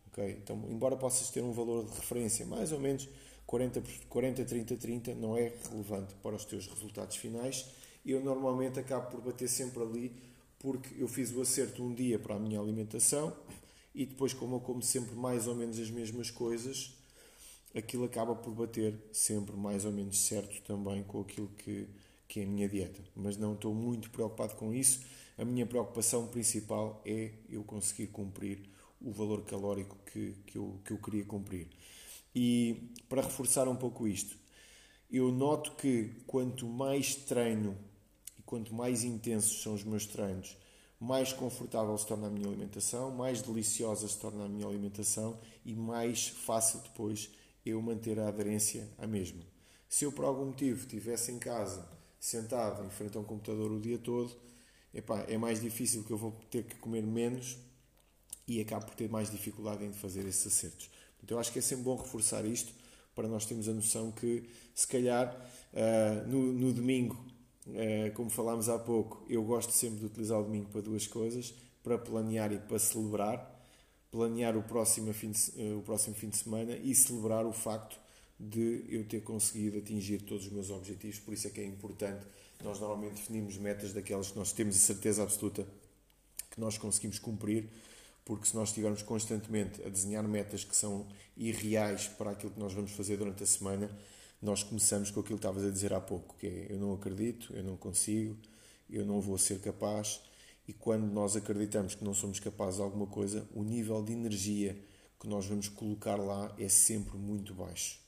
Speaker 1: Okay? Então, embora possas ter um valor de referência mais ou menos 40, 40 30, 30, não é relevante para os teus resultados finais eu normalmente acabo por bater sempre ali porque eu fiz o acerto um dia para a minha alimentação e depois, como eu como sempre mais ou menos as mesmas coisas, aquilo acaba por bater sempre mais ou menos certo também com aquilo que, que é a minha dieta. Mas não estou muito preocupado com isso. A minha preocupação principal é eu conseguir cumprir o valor calórico que, que, eu, que eu queria cumprir. E para reforçar um pouco isto, eu noto que quanto mais treino quanto mais intensos são os meus treinos, mais confortável se torna a minha alimentação, mais deliciosa se torna a minha alimentação e mais fácil depois eu manter a aderência à mesma. Se eu por algum motivo estivesse em casa, sentado em frente a um computador o dia todo, epá, é mais difícil que eu vou ter que comer menos e acabo por ter mais dificuldade em fazer esses acertos. Então eu acho que é sempre bom reforçar isto para nós termos a noção que se calhar uh, no, no domingo como falámos há pouco, eu gosto sempre de utilizar o domingo para duas coisas: para planear e para celebrar. Planear o próximo fim de, eh, o próximo fim de semana e celebrar o facto de eu ter conseguido atingir todos os meus objetivos. Por isso é que é importante. Nós normalmente definimos metas daquelas que nós temos a certeza absoluta que nós conseguimos cumprir, porque se nós estivermos constantemente a desenhar metas que são irreais para aquilo que nós vamos fazer durante a semana, nós começamos com aquilo que estavas a dizer há pouco, que é eu não acredito, eu não consigo, eu não vou ser capaz. E quando nós acreditamos que não somos capazes de alguma coisa, o nível de energia que nós vamos colocar lá é sempre muito baixo.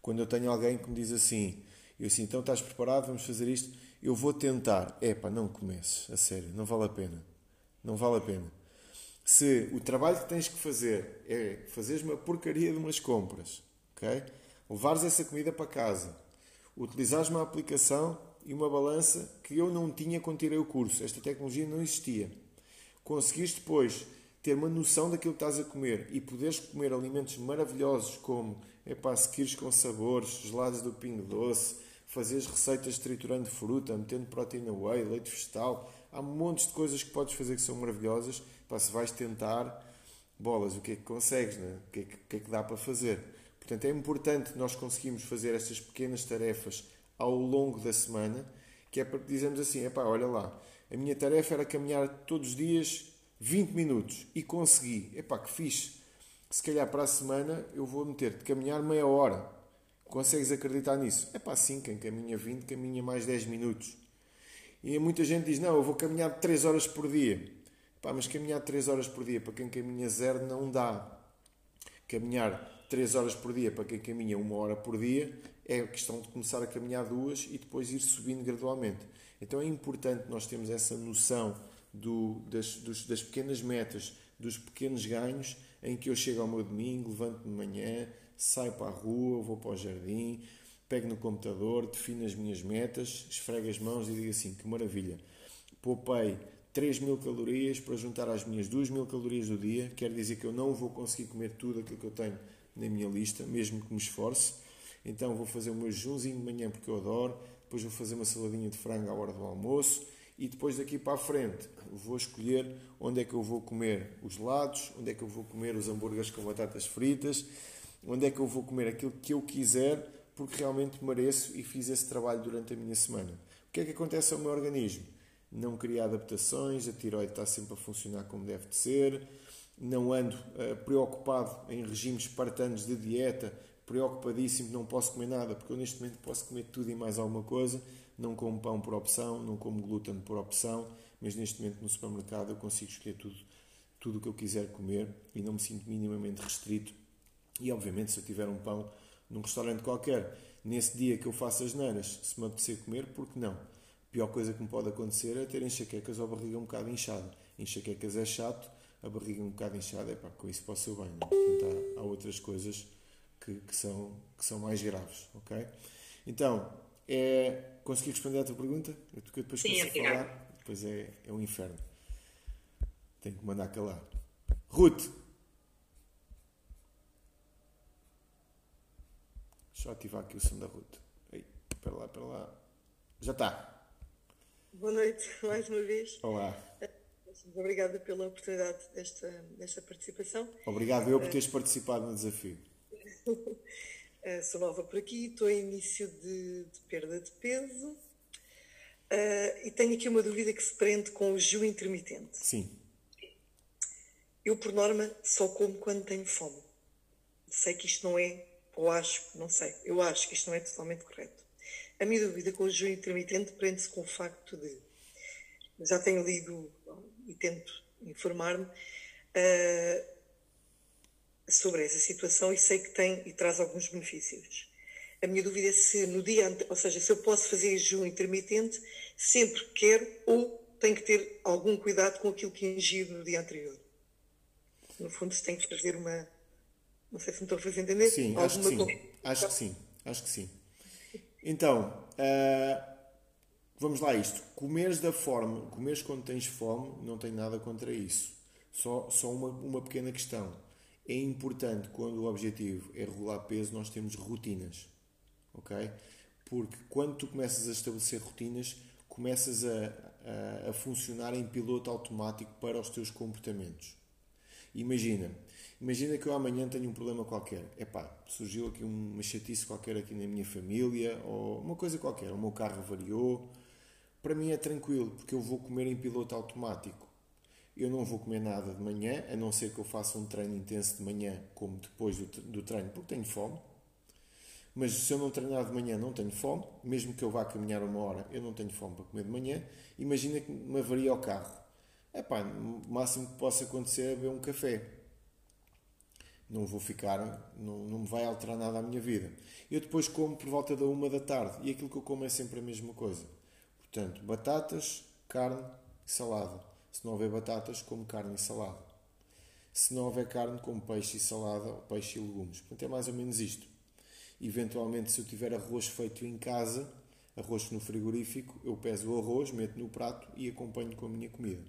Speaker 1: Quando eu tenho alguém que me diz assim, eu assim, então estás preparado, vamos fazer isto, eu vou tentar. É pá, não comeces, a sério, não vale a pena. Não vale a pena. Se o trabalho que tens que fazer é fazeres uma porcaria de umas compras, ok? Levares essa comida para casa, utilizares uma aplicação e uma balança que eu não tinha quando tirei o curso. Esta tecnologia não existia. Conseguires depois ter uma noção daquilo que estás a comer e poderes comer alimentos maravilhosos como epá, seguires com sabores, gelados do pingo doce, fazeres receitas triturando fruta, metendo proteína whey, leite vegetal. Há montes de coisas que podes fazer que são maravilhosas. Pá, se vais tentar, bolas, o que é que consegues? Né? O, que é que, o que é que dá para fazer? Portanto, é importante nós conseguirmos fazer estas pequenas tarefas ao longo da semana, que é para que dizemos assim, epá, olha lá, a minha tarefa era caminhar todos os dias 20 minutos e consegui, epá, que fixe. Se calhar para a semana eu vou meter de caminhar meia hora. Consegues acreditar nisso? É sim, quem caminha 20 caminha mais 10 minutos. E muita gente diz: Não, eu vou caminhar 3 horas por dia. Pá, mas caminhar 3 horas por dia para quem caminha zero não dá. Caminhar 3 horas por dia para quem caminha uma hora por dia, é questão de começar a caminhar duas e depois ir subindo gradualmente. Então é importante nós termos essa noção do, das, dos, das pequenas metas, dos pequenos ganhos, em que eu chego ao meu domingo, levanto-me de manhã, saio para a rua, vou para o jardim, pego no computador, defino as minhas metas, esfrego as mãos e digo assim: que maravilha, poupei 3 mil calorias para juntar às minhas 2 mil calorias do dia, quer dizer que eu não vou conseguir comer tudo aquilo que eu tenho na minha lista, mesmo que me esforce. Então vou fazer o meu jejumzinho de manhã porque eu adoro, depois vou fazer uma saladinha de frango à hora do almoço e depois daqui para a frente vou escolher onde é que eu vou comer os gelados, onde é que eu vou comer os hambúrgueres com batatas fritas, onde é que eu vou comer aquilo que eu quiser porque realmente mereço e fiz esse trabalho durante a minha semana. O que é que acontece ao meu organismo? Não cria adaptações, a tiroide está sempre a funcionar como deve de ser, não ando uh, preocupado em regimes espartanos de dieta, preocupadíssimo, não posso comer nada, porque eu neste momento posso comer tudo e mais alguma coisa, não como pão por opção, não como glúten por opção, mas neste momento no supermercado eu consigo escolher tudo, tudo o que eu quiser comer e não me sinto minimamente restrito. E obviamente se eu tiver um pão num restaurante qualquer, nesse dia que eu faço as neiras, se me apetecer comer, por que não? A pior coisa que me pode acontecer é ter enxaquecas ou a barriga um bocado inchada. Enxaquecas é chato, a barriga um bocado inchada, é pá, com isso pode ser bem. Não? É? Portanto, há, há, outras coisas que, que, são, que são mais graves, ok? Então, é, consegui responder à tua pergunta? Eu depois
Speaker 4: Sim,
Speaker 1: a falar, depois é, é um inferno. Tenho que mandar calar. Ruth! Deixa eu ativar aqui o som da Ruth. Ei, para lá, para lá. Já está.
Speaker 6: Boa noite, [laughs] mais uma vez.
Speaker 1: Olá.
Speaker 6: Obrigada pela oportunidade desta, desta participação.
Speaker 1: Obrigado eu por teres participado no desafio. [laughs]
Speaker 6: Eh, sou nova por aqui, estou em início de, de perda de peso uh, e tenho aqui uma dúvida que se prende com o jejum intermitente.
Speaker 1: Sim.
Speaker 6: Eu, por norma, só como quando tenho fome. Sei que isto não é, ou acho, não sei, eu acho que isto não é totalmente correto. A minha dúvida com o jejum intermitente prende-se com o facto de, já tenho lido e tento informar-me, uh, sobre essa situação e sei que tem e traz alguns benefícios. A minha dúvida é se no dia, ou seja, se eu posso fazer jejum intermitente sempre que quero ou tenho que ter algum cuidado com aquilo que ingiro no dia anterior. No fundo, se tem que fazer uma. Não sei se me estou a fazer entender.
Speaker 1: Sim, acho que sim. Acho que sim. Acho que sim. Então, uh, vamos lá isto. Comeres da forma, comeres quando tens fome, não tem nada contra isso. Só, só uma, uma pequena questão é importante quando o objetivo é regular peso, nós temos rotinas, ok? Porque quando tu começas a estabelecer rotinas, começas a, a, a funcionar em piloto automático para os teus comportamentos. Imagina, imagina que eu amanhã tenho um problema qualquer. Epá, surgiu aqui uma chatice qualquer aqui na minha família, ou uma coisa qualquer, o meu carro variou. Para mim é tranquilo, porque eu vou comer em piloto automático eu não vou comer nada de manhã, a não ser que eu faça um treino intenso de manhã, como depois do, treino, porque tenho fome. Mas se eu não treinar de manhã, não tenho fome. Mesmo que eu vá caminhar uma hora, eu não tenho fome para comer de manhã. Imagina que me avaria o carro. É pá, o máximo que possa acontecer é beber um café. Não vou ficar, não, não me vai alterar nada a minha vida. Eu depois como por volta da uma da tarde e aquilo que eu como é sempre a mesma coisa. Portanto, batatas, carne e salada. Se não houver batatas, como carne e salada. Se não houver carne, como peixe e salada, ou peixe e legumes. Portanto, é mais ou menos isto. Eventualmente, se eu tiver arroz feito em casa, arroz no frigorífico, eu peso o arroz, meto no prato e acompanho com a minha comida.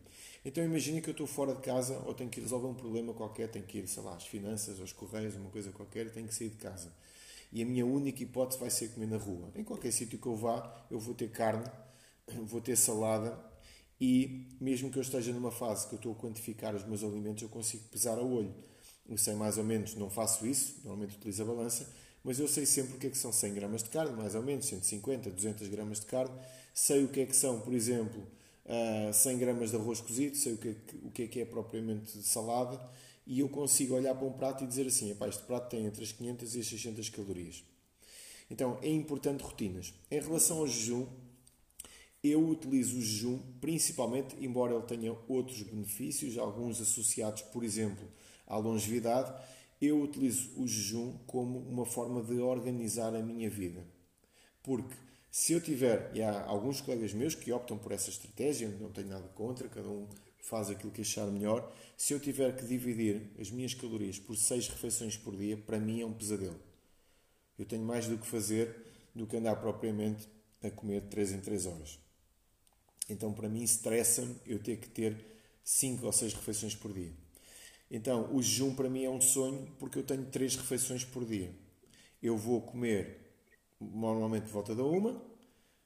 Speaker 1: Então imagine que eu estou fora de casa ou tenho que resolver um problema qualquer, tenho que ir, sei lá, às finanças, aos correios, uma coisa qualquer, tenho que sair de casa. E a minha única hipótese vai ser comer na rua. Em qualquer sítio que eu vá, eu vou ter carne, [clears throat] vou ter salada e mesmo que eu esteja numa fase que eu estou a quantificar os meus alimentos, eu consigo pesar a olho. Eu sei mais ou menos, não faço isso, normalmente utilizo a balança, mas eu sei sempre o que é que são 100 gramas de carne, mais ou menos, 150, 200 gramas de carne. Sei o que é que são, por exemplo, 100 ah, gramas de arroz cozido, sei o que, é que, o que é que é propriamente salada e eu consigo olhar para um prato e dizer assim, este prato tem entre as 500 e as 600 calorias. Então, é importante rotinas. Em relação ao jejum, eu utilizo o jejum principalmente, embora ele tenha outros benefícios, alguns associados, por exemplo, à longevidade, eu utilizo o jejum como uma forma de organizar a minha vida. Porque se eu tiver, e há alguns colegas meus que optam por essa estratégia, não tenho nada contra, cada um faz aquilo que achar melhor. Se eu tiver que dividir as minhas calorias por seis refeições por dia, para mim é um pesadelo. Eu tenho mais do que fazer do que andar propriamente a comer 3 em 3 horas. Então, para mim, estressa-me eu ter que ter 5 ou 6 refeições por dia. Então, o jejum para mim é um sonho porque eu tenho 3 refeições por dia. Eu vou comer normalmente por volta da uma,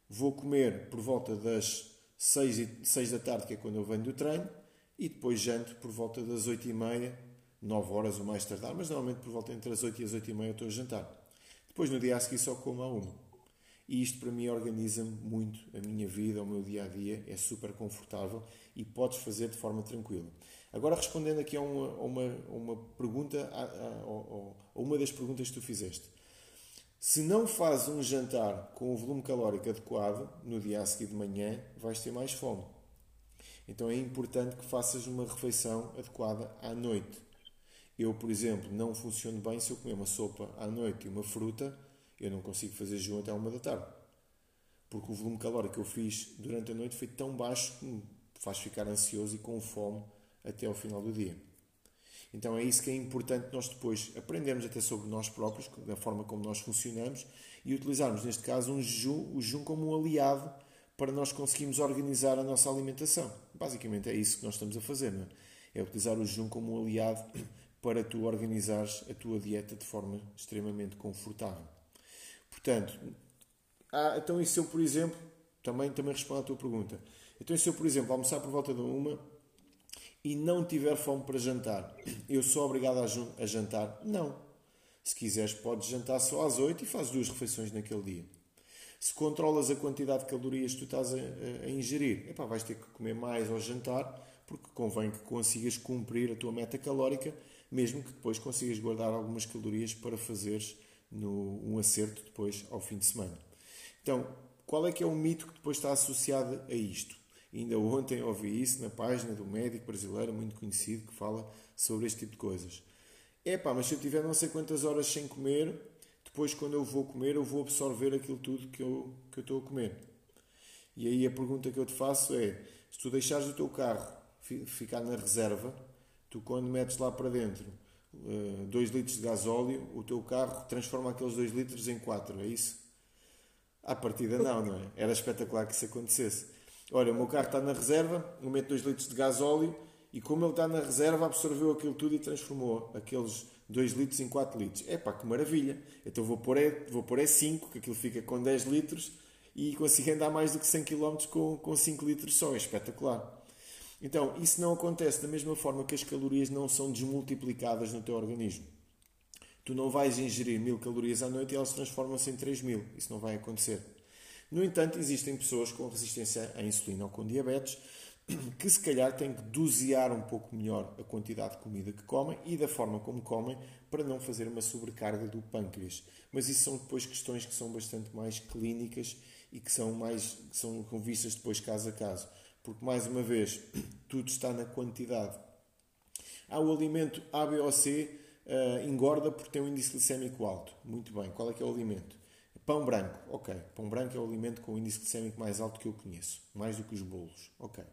Speaker 1: vou comer por volta das 6, e, 6 da tarde, que é quando eu venho do treino, e depois janto por volta das 8 e meia, 9 horas ou mais tardar, mas normalmente por volta entre as 8 e as 8 e meia eu estou a jantar. Depois no dia a seguir só como a uma. E isto para mim organiza-me muito a minha vida, o meu dia a dia, é super confortável e podes fazer de forma tranquila. Agora respondendo aqui a uma, a uma, a uma pergunta, a, a, uma das perguntas que tu fizeste. Se não fazes um jantar com o volume calórico adequado no dia a seguir de manhã, vais ter mais fome. Então é importante que faças uma refeição adequada à noite. Eu, por exemplo, não funciono bem se eu comer uma sopa à noite e uma fruta, eu não consigo fazer jejum até uma da tarde. Porque o volume calórico que eu fiz durante a noite foi tão baixo que me faz ficar ansioso e com fome até ao final do dia. Então é isso que é importante nós depois aprendermos até sobre nós próprios, da forma como nós funcionamos e utilizarmos, neste caso, um jejum, o jejum como um aliado para nós conseguirmos organizar a nossa alimentação. Basicamente é isso que nós estamos a fazer, não é? É utilizar o jejum como um aliado para tu organizares a tua dieta de forma extremamente confortável. Portanto, ah, então e se eu, por exemplo, também, também respondo à tua pergunta, então e se eu, por exemplo, almoçar por volta de uma e não tiver fome para jantar, eu sou obrigado a jantar? Não. Se quiseres, podes jantar só às 8 e fazes duas refeições naquele dia. Se controlas a quantidade de calorias que tu estás a, a, a ingerir, epá, vais ter que comer mais ao jantar, porque convém que consigas cumprir a tua meta calórica, mesmo que depois consigas guardar algumas calorias para fazeres no, um acerto depois ao fim de semana. Então, qual é que é o mito que depois está associado a isto? Ainda ontem ouvi isso na página do médico brasileiro, muito conhecido, que fala sobre este tipo de coisas. É pá, mas se eu tiver não sei quantas horas sem comer, depois quando eu vou comer, eu vou absorver aquilo tudo que eu, que eu estou a comer. E aí a pergunta que eu te faço é: se tu deixares o teu carro ficar na reserva, tu quando metes lá para dentro 2 uh, litros de gasóleo, o teu carro transforma aqueles 2 litros em 4, é isso? À partida não, não é? Era espetacular que isso acontecesse. Olha, o meu carro está na reserva, eu meto 2 litros de gasóleo e como ele está na reserva absorveu aquilo tudo e transformou aqueles 2 litros em 4 litros. É pá, que maravilha! Então vou pôr, é, vou pôr é 5, que aquilo fica com 10 litros e consigo andar mais do que 100 km com, com 5 litros só. É espetacular. Então, isso não acontece da mesma forma que as calorias não são desmultiplicadas no teu organismo. Tu não vais ingerir 1000 calorias à noite e elas transformam-se em 3000. Isso não vai acontecer. No entanto, existem pessoas com resistência à insulina ou com diabetes que se calhar têm que dosear um pouco melhor a quantidade de comida que comem e da forma como comem para não fazer uma sobrecarga do pâncreas. Mas isso são depois questões que são bastante mais clínicas e que são mais que são vistas depois caso a caso. Porque mais uma vez, [clears throat] tudo está na quantidade. Há o alimento A, B ou C uh, engorda porque tem um índice glicémico alto. Muito bem, qual é que é o alimento? Pão branco, ok. Pão branco é o alimento com o índice glicémico mais alto que eu conheço, mais do que os bolos, ok.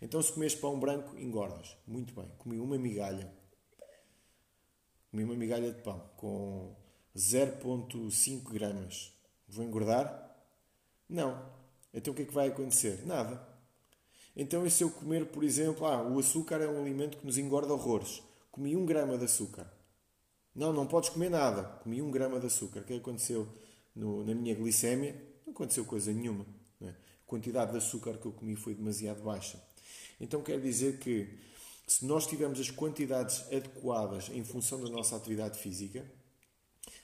Speaker 1: Então, se comes pão branco, engordas. Muito bem. Comi uma migalha. Comi uma migalha de pão com 0,5 gramas. Vou engordar? Não. Então, o que é que vai acontecer? Nada. Então, e se eu comer, por exemplo, ah, o açúcar é um alimento que nos engorda horrores. Comi um grama de açúcar. Não, não podes comer nada. Comi um grama de açúcar. O que aconteceu no, na minha glicémia? Não aconteceu coisa nenhuma. É? A quantidade de açúcar que eu comi foi demasiado baixa. Então quer dizer que se nós tivermos as quantidades adequadas em função da nossa atividade física,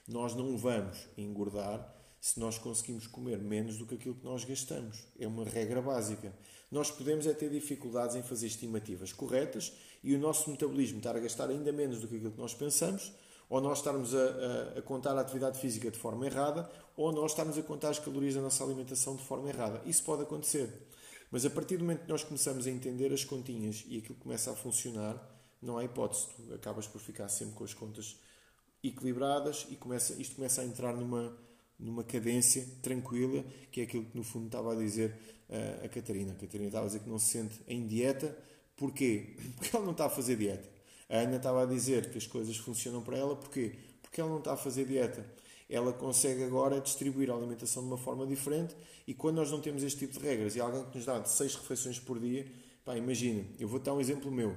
Speaker 1: nós não vamos engordar se nós conseguimos comer menos do que aquilo que nós gastamos. É uma regra básica. Nós podemos é ter dificuldades em fazer estimativas corretas e o nosso metabolismo estar a gastar ainda menos do que aquilo que nós pensamos, ou nós estarmos a, a, a, contar a atividade física de forma errada, ou nós estarmos a contar as calorias da nossa alimentação de forma errada. Isso pode acontecer. Mas a partir do momento que nós começamos a entender as continhas e aquilo começa a funcionar, não há hipótese. Tu acabas por ficar sempre com as contas equilibradas e começa, isto começa a entrar numa, numa cadência tranquila, que é aquilo que no fundo estava a dizer uh, a Catarina. A Catarina estava a dizer que não se sente em dieta. Porquê? [coughs] Porque ela não está a fazer dieta. A Ana estava a dizer que as coisas funcionam para ela. Porquê? Porque ela não está a fazer dieta ela consegue agora distribuir a alimentação de uma forma diferente e quando nós não temos este tipo de regras e alguém que nos dá seis refeições por dia, pá, imagina, eu vou dar um exemplo meu,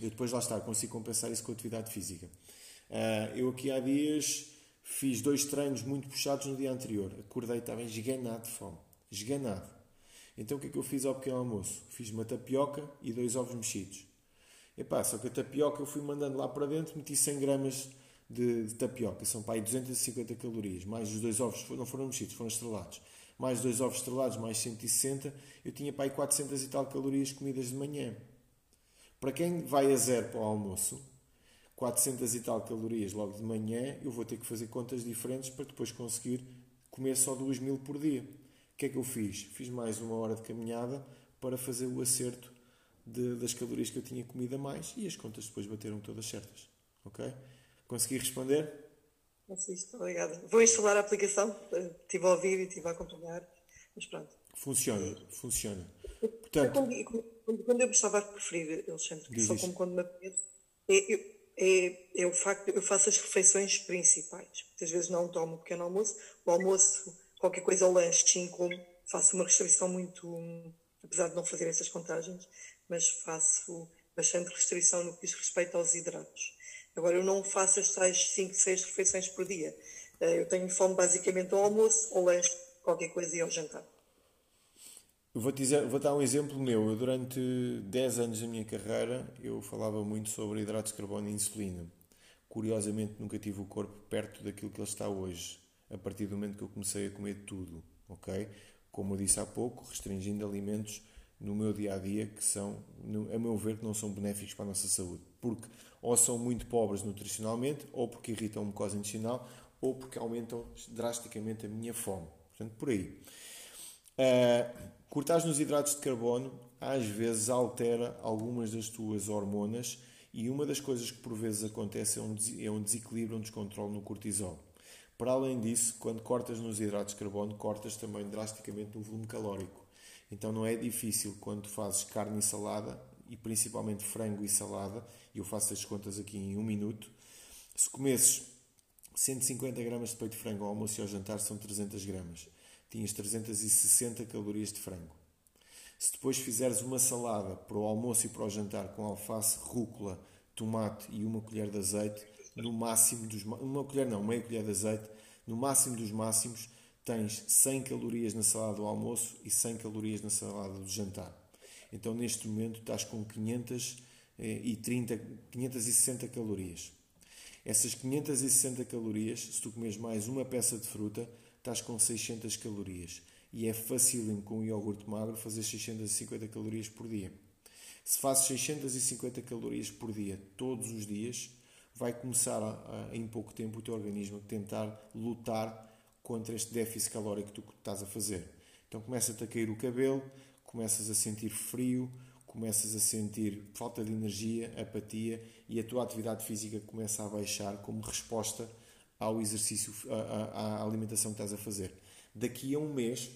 Speaker 1: eu depois lá está, consigo compensar isso com atividade física. Uh, eu aqui há dias fiz dois treinos muito puxados no dia anterior, acordei, estava esganado de fome, esganado. Então o que é que eu fiz ao pequeno almoço? Fiz uma tapioca e dois ovos mexidos. Epá, só que a tapioca eu fui mandando lá para dentro, meti 100 gramas de, de tapioca, são para aí 250 calorias, mais os dois ovos, não foram mexidos, foram estrelados, mais dois ovos estrelados, mais 160, eu tinha para aí 400 e tal calorias comidas de manhã. Para quem vai a zero para o almoço, 400 e tal calorias logo de manhã, eu vou ter que fazer contas diferentes para depois conseguir comer só 2 mil por dia. O que é que eu fiz? Fiz mais uma hora de caminhada para fazer o acerto de, das calorias que eu tinha comido a mais e as contas depois bateram todas certas. Ok? Consegui responder?
Speaker 6: Assisto, obrigada. Vou instalar a aplicação, estive a ouvir e estive a acompanhar, mas pronto.
Speaker 1: Funciona, funciona. Portanto,
Speaker 6: quando, quando, quando eu me estava a preferir, Alexandre, só como quando me apetece, é, é, é, o facto eu faço as refeições principais. Muitas vezes não tomo um pequeno almoço, o almoço, qualquer coisa ao lanche, sim, como, faço uma restrição muito, apesar de não fazer essas contagens, mas faço bastante restrição no que diz respeito aos hidratos. Agora, eu não faço as tais 5, 6 refeições por dia. Eh, eu tenho fome basicamente ao almoço, ao lanche, qualquer coisa e ao jantar.
Speaker 1: Vou, dizer, vou dar um exemplo meu. Eu, durante 10 anos da minha carreira, eu falava muito sobre hidratos de carbono e insulina. Curiosamente, nunca tive o corpo perto daquilo que ele está hoje, a partir do momento que eu comecei a comer tudo, ok? Como eu disse há pouco, restringindo alimentos no meu dia a dia que são, a meu ver, que não são benéficos para a nossa saúde. Porque ou são muito pobres nutricionalmente, ou porque irritam a mucosa intestinal, ou porque aumentam drasticamente a minha fome. Portanto, por aí. Uh, cortar nos hidratos de carbono às vezes altera algumas das tuas hormonas e uma das coisas que por vezes acontece é um, é desequilíbrio, um descontrole no cortisol. Para além disso, quando cortas nos hidratos de carbono, cortas também drasticamente no volume calórico. Então não é difícil quando fazes carne e salada, e principalmente frango e salada, e eu faço as contas aqui em um minuto, se comesses 150 gramas de peito de frango ao almoço e ao jantar são 300 gramas. Tinhas 360 calorias de frango. Se depois fizeres uma salada para o almoço e para o jantar com alface, rúcula, tomate e uma colher de azeite, no máximo dos uma colher não, meia colher de azeite, no máximo dos máximos tens 100 calorias na salada do almoço e 100 calorias na salada do jantar. Então neste momento estás com 530, 560 eh, calorias. Essas 560 calorias, se tu comes mais uma peça de fruta, estás com 600 calorias. E é fácil com o iogurte magro fazer 650 calorias por dia. Se fazes 650 calorias por dia todos os dias, vai começar a, a, em pouco tempo o teu organismo a tentar lutar contra este déficit calórico que tu estás a fazer. Então começa-te a cair o cabelo, começas a sentir frio, começas a sentir falta de energia, apatia e a tua atividade física começa a baixar como resposta ao exercício, à, à alimentação que estás a fazer. Daqui a um mês,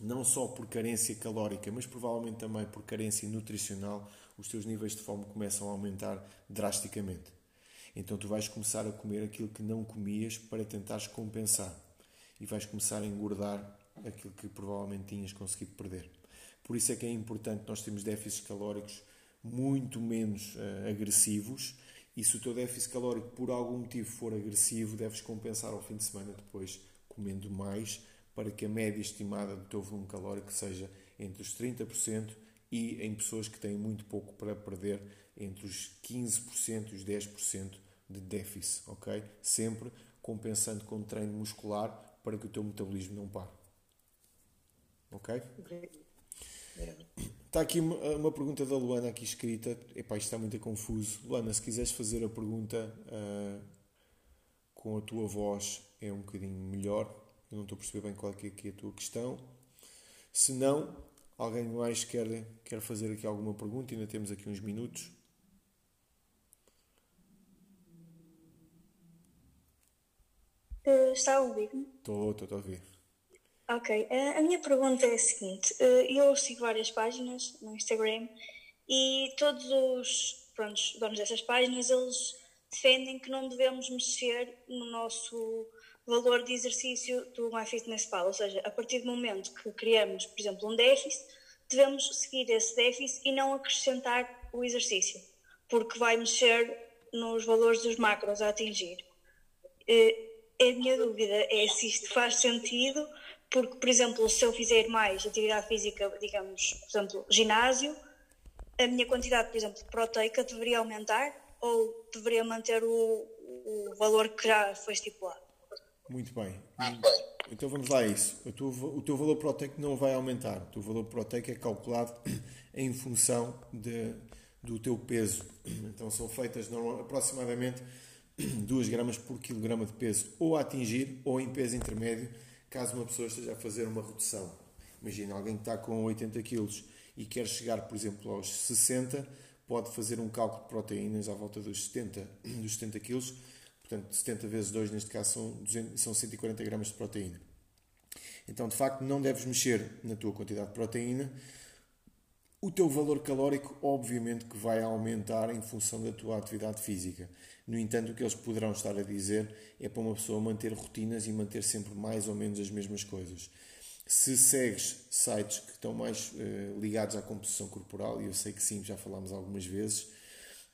Speaker 1: não só por carência calórica, mas provavelmente também por carência nutricional, os teus níveis de fome começam a aumentar drasticamente. Então tu vais começar a comer aquilo que não comias para tentares compensar e vais começar a engordar aquilo que provavelmente tinhas conseguido perder. Por isso é que é importante nós termos déficits calóricos muito menos uh, agressivos e se o teu déficit calórico por algum motivo for agressivo, deves compensar ao fim de semana depois comendo mais para que a média estimada do teu volume calórico seja entre os 30% e em pessoas que têm muito pouco para perder entre os 15% e os 10% de déficit, ok? Sempre compensando com treino muscular para que o teu metabolismo não pare. Ok? Está aqui uma, pergunta da Luana aqui escrita. Epá, isto está muito confuso. Luana, se quiseres fazer a pergunta uh, com a tua voz é um bocadinho melhor. Eu não estou a perceber bem qual é, que é a tua questão. Se não, alguém mais quer, quer fazer aqui alguma pergunta? Ainda temos aqui uns minutos.
Speaker 7: Uh, está a ouvir-me?
Speaker 1: Estou, estou a ouvir.
Speaker 7: Ok, uh, a minha pergunta é a seguinte: uh, eu sigo várias páginas no Instagram e todos os pronto, donos dessas páginas eles defendem que não devemos mexer no nosso valor de exercício do MyFitnessPal, ou seja, a partir do momento que criamos, por exemplo, um déficit, devemos seguir esse déficit e não acrescentar o exercício, porque vai mexer nos valores dos macros a atingir. Uh, a minha dúvida é se isto faz sentido, porque, por exemplo, se eu fizer mais atividade física, digamos, por exemplo, ginásio, a minha quantidade, por exemplo, proteica deveria aumentar ou deveria manter o, o valor que já foi estipulado?
Speaker 1: Muito bem. Então vamos lá a isso. O teu, o teu valor proteico não vai aumentar. O teu valor proteico é calculado [coughs] em função de, do teu peso. Então são feitas aproximadamente [coughs] 2 gramas por quilograma de peso, ou a atingir ou em peso intermédio, caso uma pessoa esteja a fazer uma redução. Imagina alguém que está com 80 kg e quer chegar, por exemplo, aos 60, pode fazer um cálculo de proteínas à volta dos 70, dos 70 kg, portanto 70 vezes 2 neste caso são, 200, são 140 gramas de proteína. Então, de facto, não deves mexer na tua quantidade de proteína. O teu valor calórico, obviamente, que vai aumentar em função da tua atividade física. No entanto, o que eles poderão estar a dizer é para uma pessoa manter rotinas e manter sempre mais ou menos as mesmas coisas. Se segues sites que estão mais uh, ligados à composição corporal, e eu sei que sim, já falámos algumas vezes,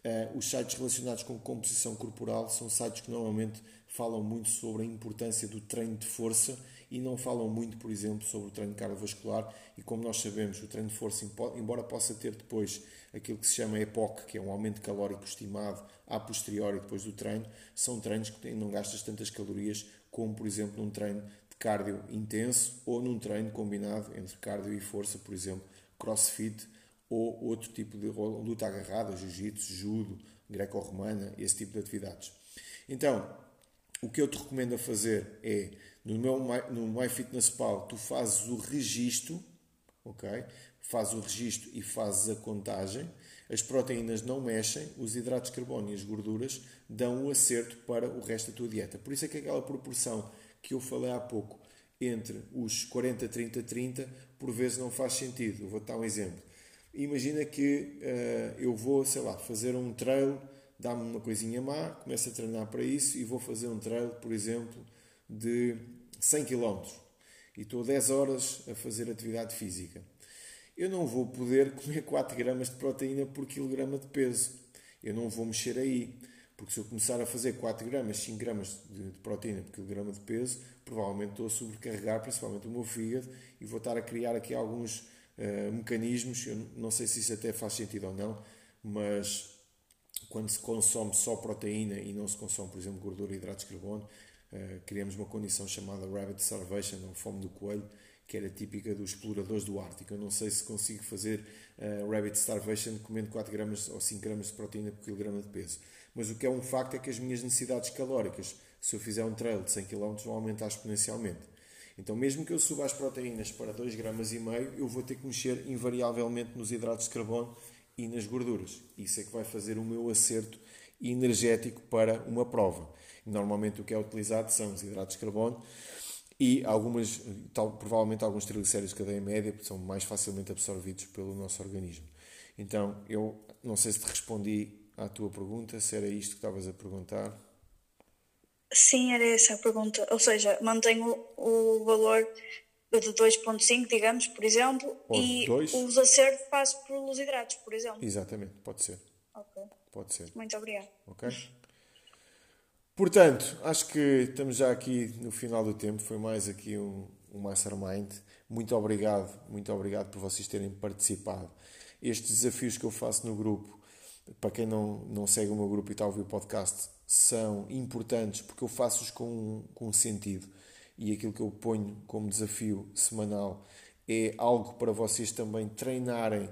Speaker 1: uh, os sites relacionados com composição corporal são sites que normalmente falam muito sobre a importância do treino de força e não falam muito, por exemplo, sobre o treino cardiovascular. E como nós sabemos, o treino de força, embora possa ter depois aquilo que se chama EPOC, que é um aumento calórico estimado a posteriori depois do treino, são treinos que não gastas tantas calorias como, por exemplo, num treino cardio intenso ou num treino combinado entre cardio e força, por exemplo, crossfit ou outro tipo de luta agarrada, jiu-jitsu, judo, greco-romana, esse tipo de atividades. Então, o que eu te recomendo a fazer é, no meu no MyFitnessPal, tu fazes o registro, ok? Fazes o registro e fazes a contagem. As proteínas não mexem, os hidratos de carbono e as gorduras dão o acerto para o resto da tua dieta. Por isso é que aquela proporção que eu falei há pouco entre os 40, 30, 30, por vezes não faz sentido. Eu vou dar um exemplo. Imagina que uh, eu vou, sei lá, fazer um trail, dá-me uma coisinha má, começo a treinar para isso e vou fazer um trail, por exemplo, de 100 km e estou 10 horas a fazer atividade física. Eu não vou poder comer [laughs] 4 gramas de proteína por quilograma de peso. Eu não vou mexer aí. Porque se eu começar a fazer 4 gramas, 5 gramas de, proteína por quilograma de peso, provavelmente estou a sobrecarregar principalmente o meu fígado e vou estar a criar aqui alguns uh, mecanismos. Eu não sei se isso até faz sentido ou não, mas quando se consome só proteína e não se consome, por exemplo, gordura e hidratos de carbono, uh, criamos uma condição chamada rabbit starvation, ou fome do coelho, que era típica dos exploradores do Ártico. Eu não sei se consigo fazer uh, rabbit starvation comendo 4 gramas ou 5 gramas de proteína por quilograma de peso. Mas o que é um facto é que as minhas necessidades calóricas, se eu fizer um trail de 100 km, vão aumentar exponencialmente. Então, mesmo que eu suba as proteínas para 2,5 gramas, eu vou ter que mexer invariavelmente nos hidratos de carbono e nas gorduras. Isso é que vai fazer o meu acerto energético para uma prova. Normalmente o que é utilizado são os hidratos de carbono e algumas, tal, provavelmente alguns triglicéridos de cadeia média, porque são mais facilmente absorvidos pelo nosso organismo. Então, eu não sei se te respondi à tua pergunta, se era isto que estavas a perguntar.
Speaker 7: Sim, era essa a pergunta. Ou seja, mantenho o valor de 2.5, digamos, por exemplo, Ou e dois. os acertos faço pelos hidratos, por exemplo.
Speaker 1: Exatamente, pode ser. Ok. Pode ser.
Speaker 7: Muito obrigado.
Speaker 1: Ok. Portanto, acho que estamos já aqui no final do tempo. Foi mais aqui um, um Mastermind. Muito obrigado, muito obrigado por vocês terem participado. Estes desafios que eu faço no grupo para quem não, não segue o meu grupo e está a ouvir o podcast, são importantes porque eu faço-os com, com sentido e aquilo que eu ponho como desafio semanal é algo para vocês também treinarem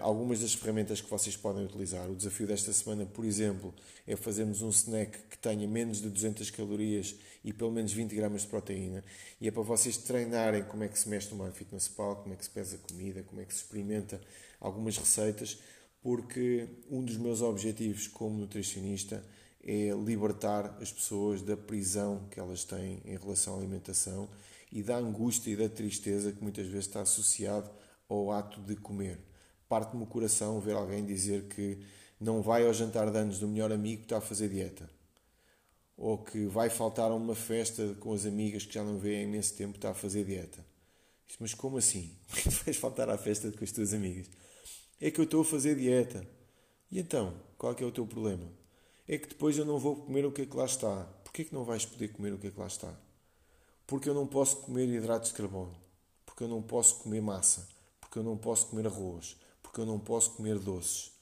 Speaker 1: algumas das ferramentas que vocês podem utilizar. O desafio desta semana, por exemplo, é fazermos um snack que tenha menos de 200 calorias e pelo menos 20 gramas de proteína. E é para vocês treinarem como é que se mexe no MyFitnessPal, como é que se pesa comida, como é que se experimenta algumas receitas porque um dos meus objetivos como nutricionista é libertar as pessoas da prisão que elas têm em relação à alimentação e da angústia e da tristeza que muitas vezes está associado ao ato de comer. Parte-me o coração ver alguém dizer que não vai ao jantar de anos do melhor amigo que está a fazer dieta. Ou que vai faltar a uma festa com as amigas que já não vê há imenso tempo está a fazer dieta. Mas como assim? [laughs] Vais faltar à festa com as tuas amigas? É que eu estou a fazer dieta. E então, qual é que é o teu problema? É que depois eu não vou comer o que é que lá está. Porquê que não vais poder comer o que é que lá está? Porque eu não posso comer hidratos de carbono. Porque eu não posso comer massa. Porque eu não posso comer arroz. Porque eu não posso comer doces.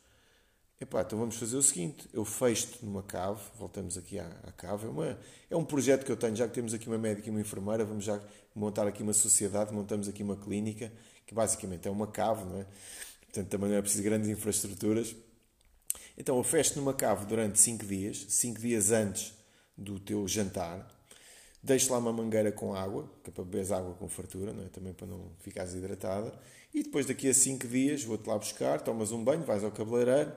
Speaker 1: Epá, então vamos fazer o seguinte: eu fecho-te numa cave, voltamos aqui à, à cave. É, uma, é um projeto que eu tenho, já que temos aqui uma médica e uma enfermeira, vamos já montar aqui uma sociedade, montamos aqui uma clínica, que basicamente é uma cave, não é? Portanto, também não é preciso grandes infraestruturas. Então eu fecho numa cave durante 5 dias, 5 dias antes do teu jantar, deixo lá uma mangueira com água, que é para beberes água com fartura, não é? também para não ficares hidratada, e depois daqui a 5 dias vou-te lá buscar, tomas um banho, vais ao cabeleireiro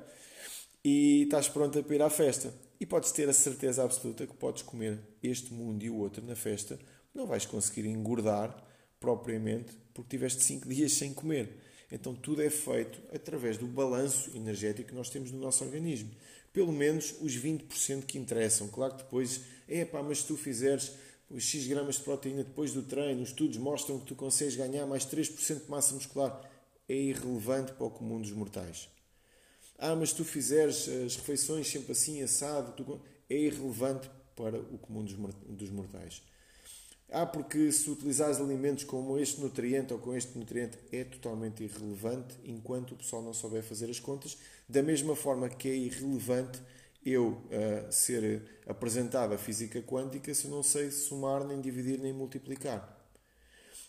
Speaker 1: e estás pronto para ir à festa. E podes ter a certeza absoluta que podes comer este mundo e o outro na festa, não vais conseguir engordar propriamente porque tiveste 5 dias sem comer. Então tudo é feito através do balanço energético que nós temos no nosso organismo. Pelo menos os 20% que interessam. Claro que depois, é pá, mas se tu fizeres os X gramas de proteína depois do treino, os estudos mostram que tu consegues ganhar mais 3% de massa muscular. É irrelevante para o comum dos mortais. Ah, mas tu fizeres as refeições sempre assim, assado, tu... é irrelevante para o comum dos mortais. Ah, porque se utilizares alimentos como este nutriente ou com este nutriente é totalmente irrelevante enquanto o pessoal não souber fazer as contas. Da mesma forma que é irrelevante eu uh, ser apresentado a física quântica se eu não sei somar, nem dividir, nem multiplicar.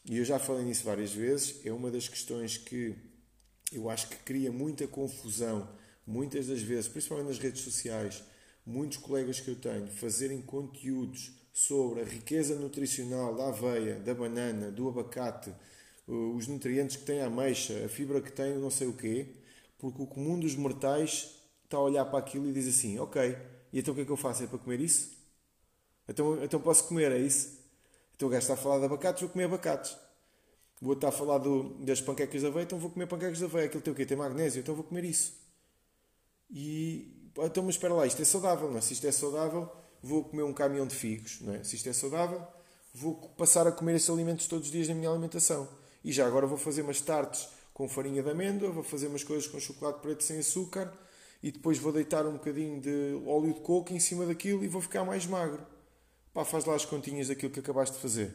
Speaker 1: E eu já falei nisso várias vezes. É uma das questões que eu acho que cria muita confusão, muitas das vezes, principalmente nas redes sociais. Muitos colegas que eu tenho fazerem conteúdos sobre a riqueza nutricional da aveia, da banana, do abacate, os nutrientes que tem a ameixa, a fibra que tem não sei o quê, porque o comum dos mortais está a olhar para aquilo e diz assim: Ok, e então o que é que eu faço? É para comer isso? Então, então posso comer, é isso? Então o gajo está a falar de abacates, vou comer abacates. O outro está a falar do, das panquecas de aveia, então vou comer panquecas de aveia. Aquilo tem o quê? Tem magnésio, então vou comer isso. E então, mas espera lá, isto é saudável, não é? Se isto é saudável, vou comer um caminhão de figos, não é? se isto é saudável, vou passar a comer esses alimentos todos os dias na minha alimentação. E já agora vou fazer umas tartes com farinha de amêndoa, vou fazer umas coisas com chocolate preto sem açúcar e depois vou deitar um bocadinho de óleo de coco em cima daquilo e vou ficar mais magro. Pá, faz lá as continhas daquilo que acabaste de fazer.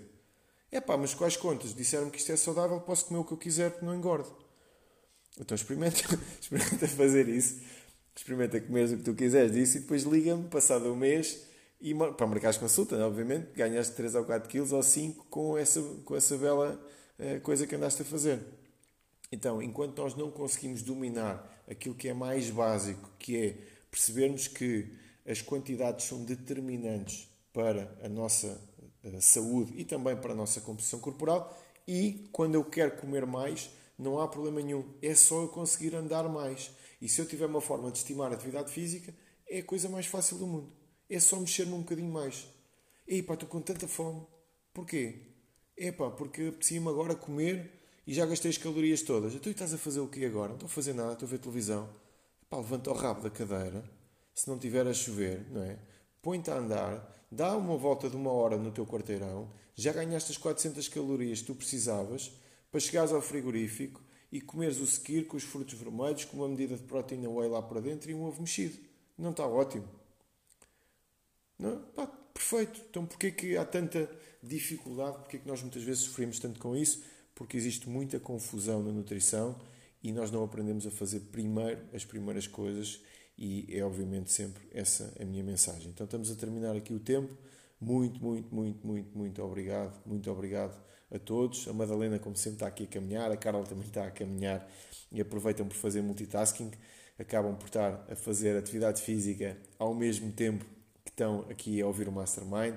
Speaker 1: É pá, mas quais contas? Disseram-me que isto é saudável, posso comer o que eu quiser porque não engordo. Então experimenta, [laughs] experimenta fazer isso. Experimenta comer o que tu quiseres disso e depois liga-me, passado um mês, e para marcares consulta, né, obviamente, ganhaste 3 ou 4 quilos ou 5 com essa, com essa bela uh, coisa que andaste a fazer. Então, enquanto nós não conseguimos dominar aquilo que é mais básico, que é percebermos que as quantidades são determinantes para a nossa uh, saúde e também para a nossa composição corporal, e quando eu quero comer mais, não há problema nenhum, é só eu conseguir andar mais. E se eu tiver uma forma de estimar a atividade física, é a coisa mais fácil do mundo é só mexer-me um bocadinho mais. Ei pá, estou com tanta fome. Porquê? É pá, porque apetecia-me agora comer e já gastei as calorias todas. Então estás a fazer o quê agora? Não estou a fazer nada, estou a ver televisão. Pá, levanta o rabo da cadeira, se não tiver a chover, não é? Põe-te a andar, dá uma volta de uma hora no teu quarteirão, já ganhaste as 400 calorias que tu precisavas para chegares ao frigorífico e comeres o sequir com os frutos vermelhos, com uma medida de proteína whey lá para dentro e um ovo mexido. Não está ótimo? Não? Pá, perfeito. Então porquê que há tanta dificuldade? Porquê que nós muitas vezes sofremos tanto com isso? Porque existe muita confusão na nutrição e nós não aprendemos a fazer primeiro as primeiras coisas e é obviamente sempre essa a minha mensagem. Então estamos a terminar aqui o tempo. Muito, muito, muito, muito, muito obrigado. Muito obrigado a todos. A Madalena, como sempre, está aqui a caminhar. A Carla também está a caminhar e aproveitam por fazer multitasking. Acabam por estar a fazer atividade física ao mesmo tempo estão aqui a ouvir o Mastermind.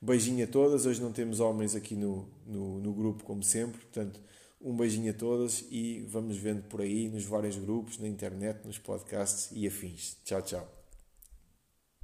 Speaker 1: Beijinho a todas. Hoje não temos homens aqui no, no, no grupo, como sempre. Portanto, um beijinho a todas e vamos vendo por aí nos vários grupos, na internet, nos podcasts e afins. Tchau, tchau.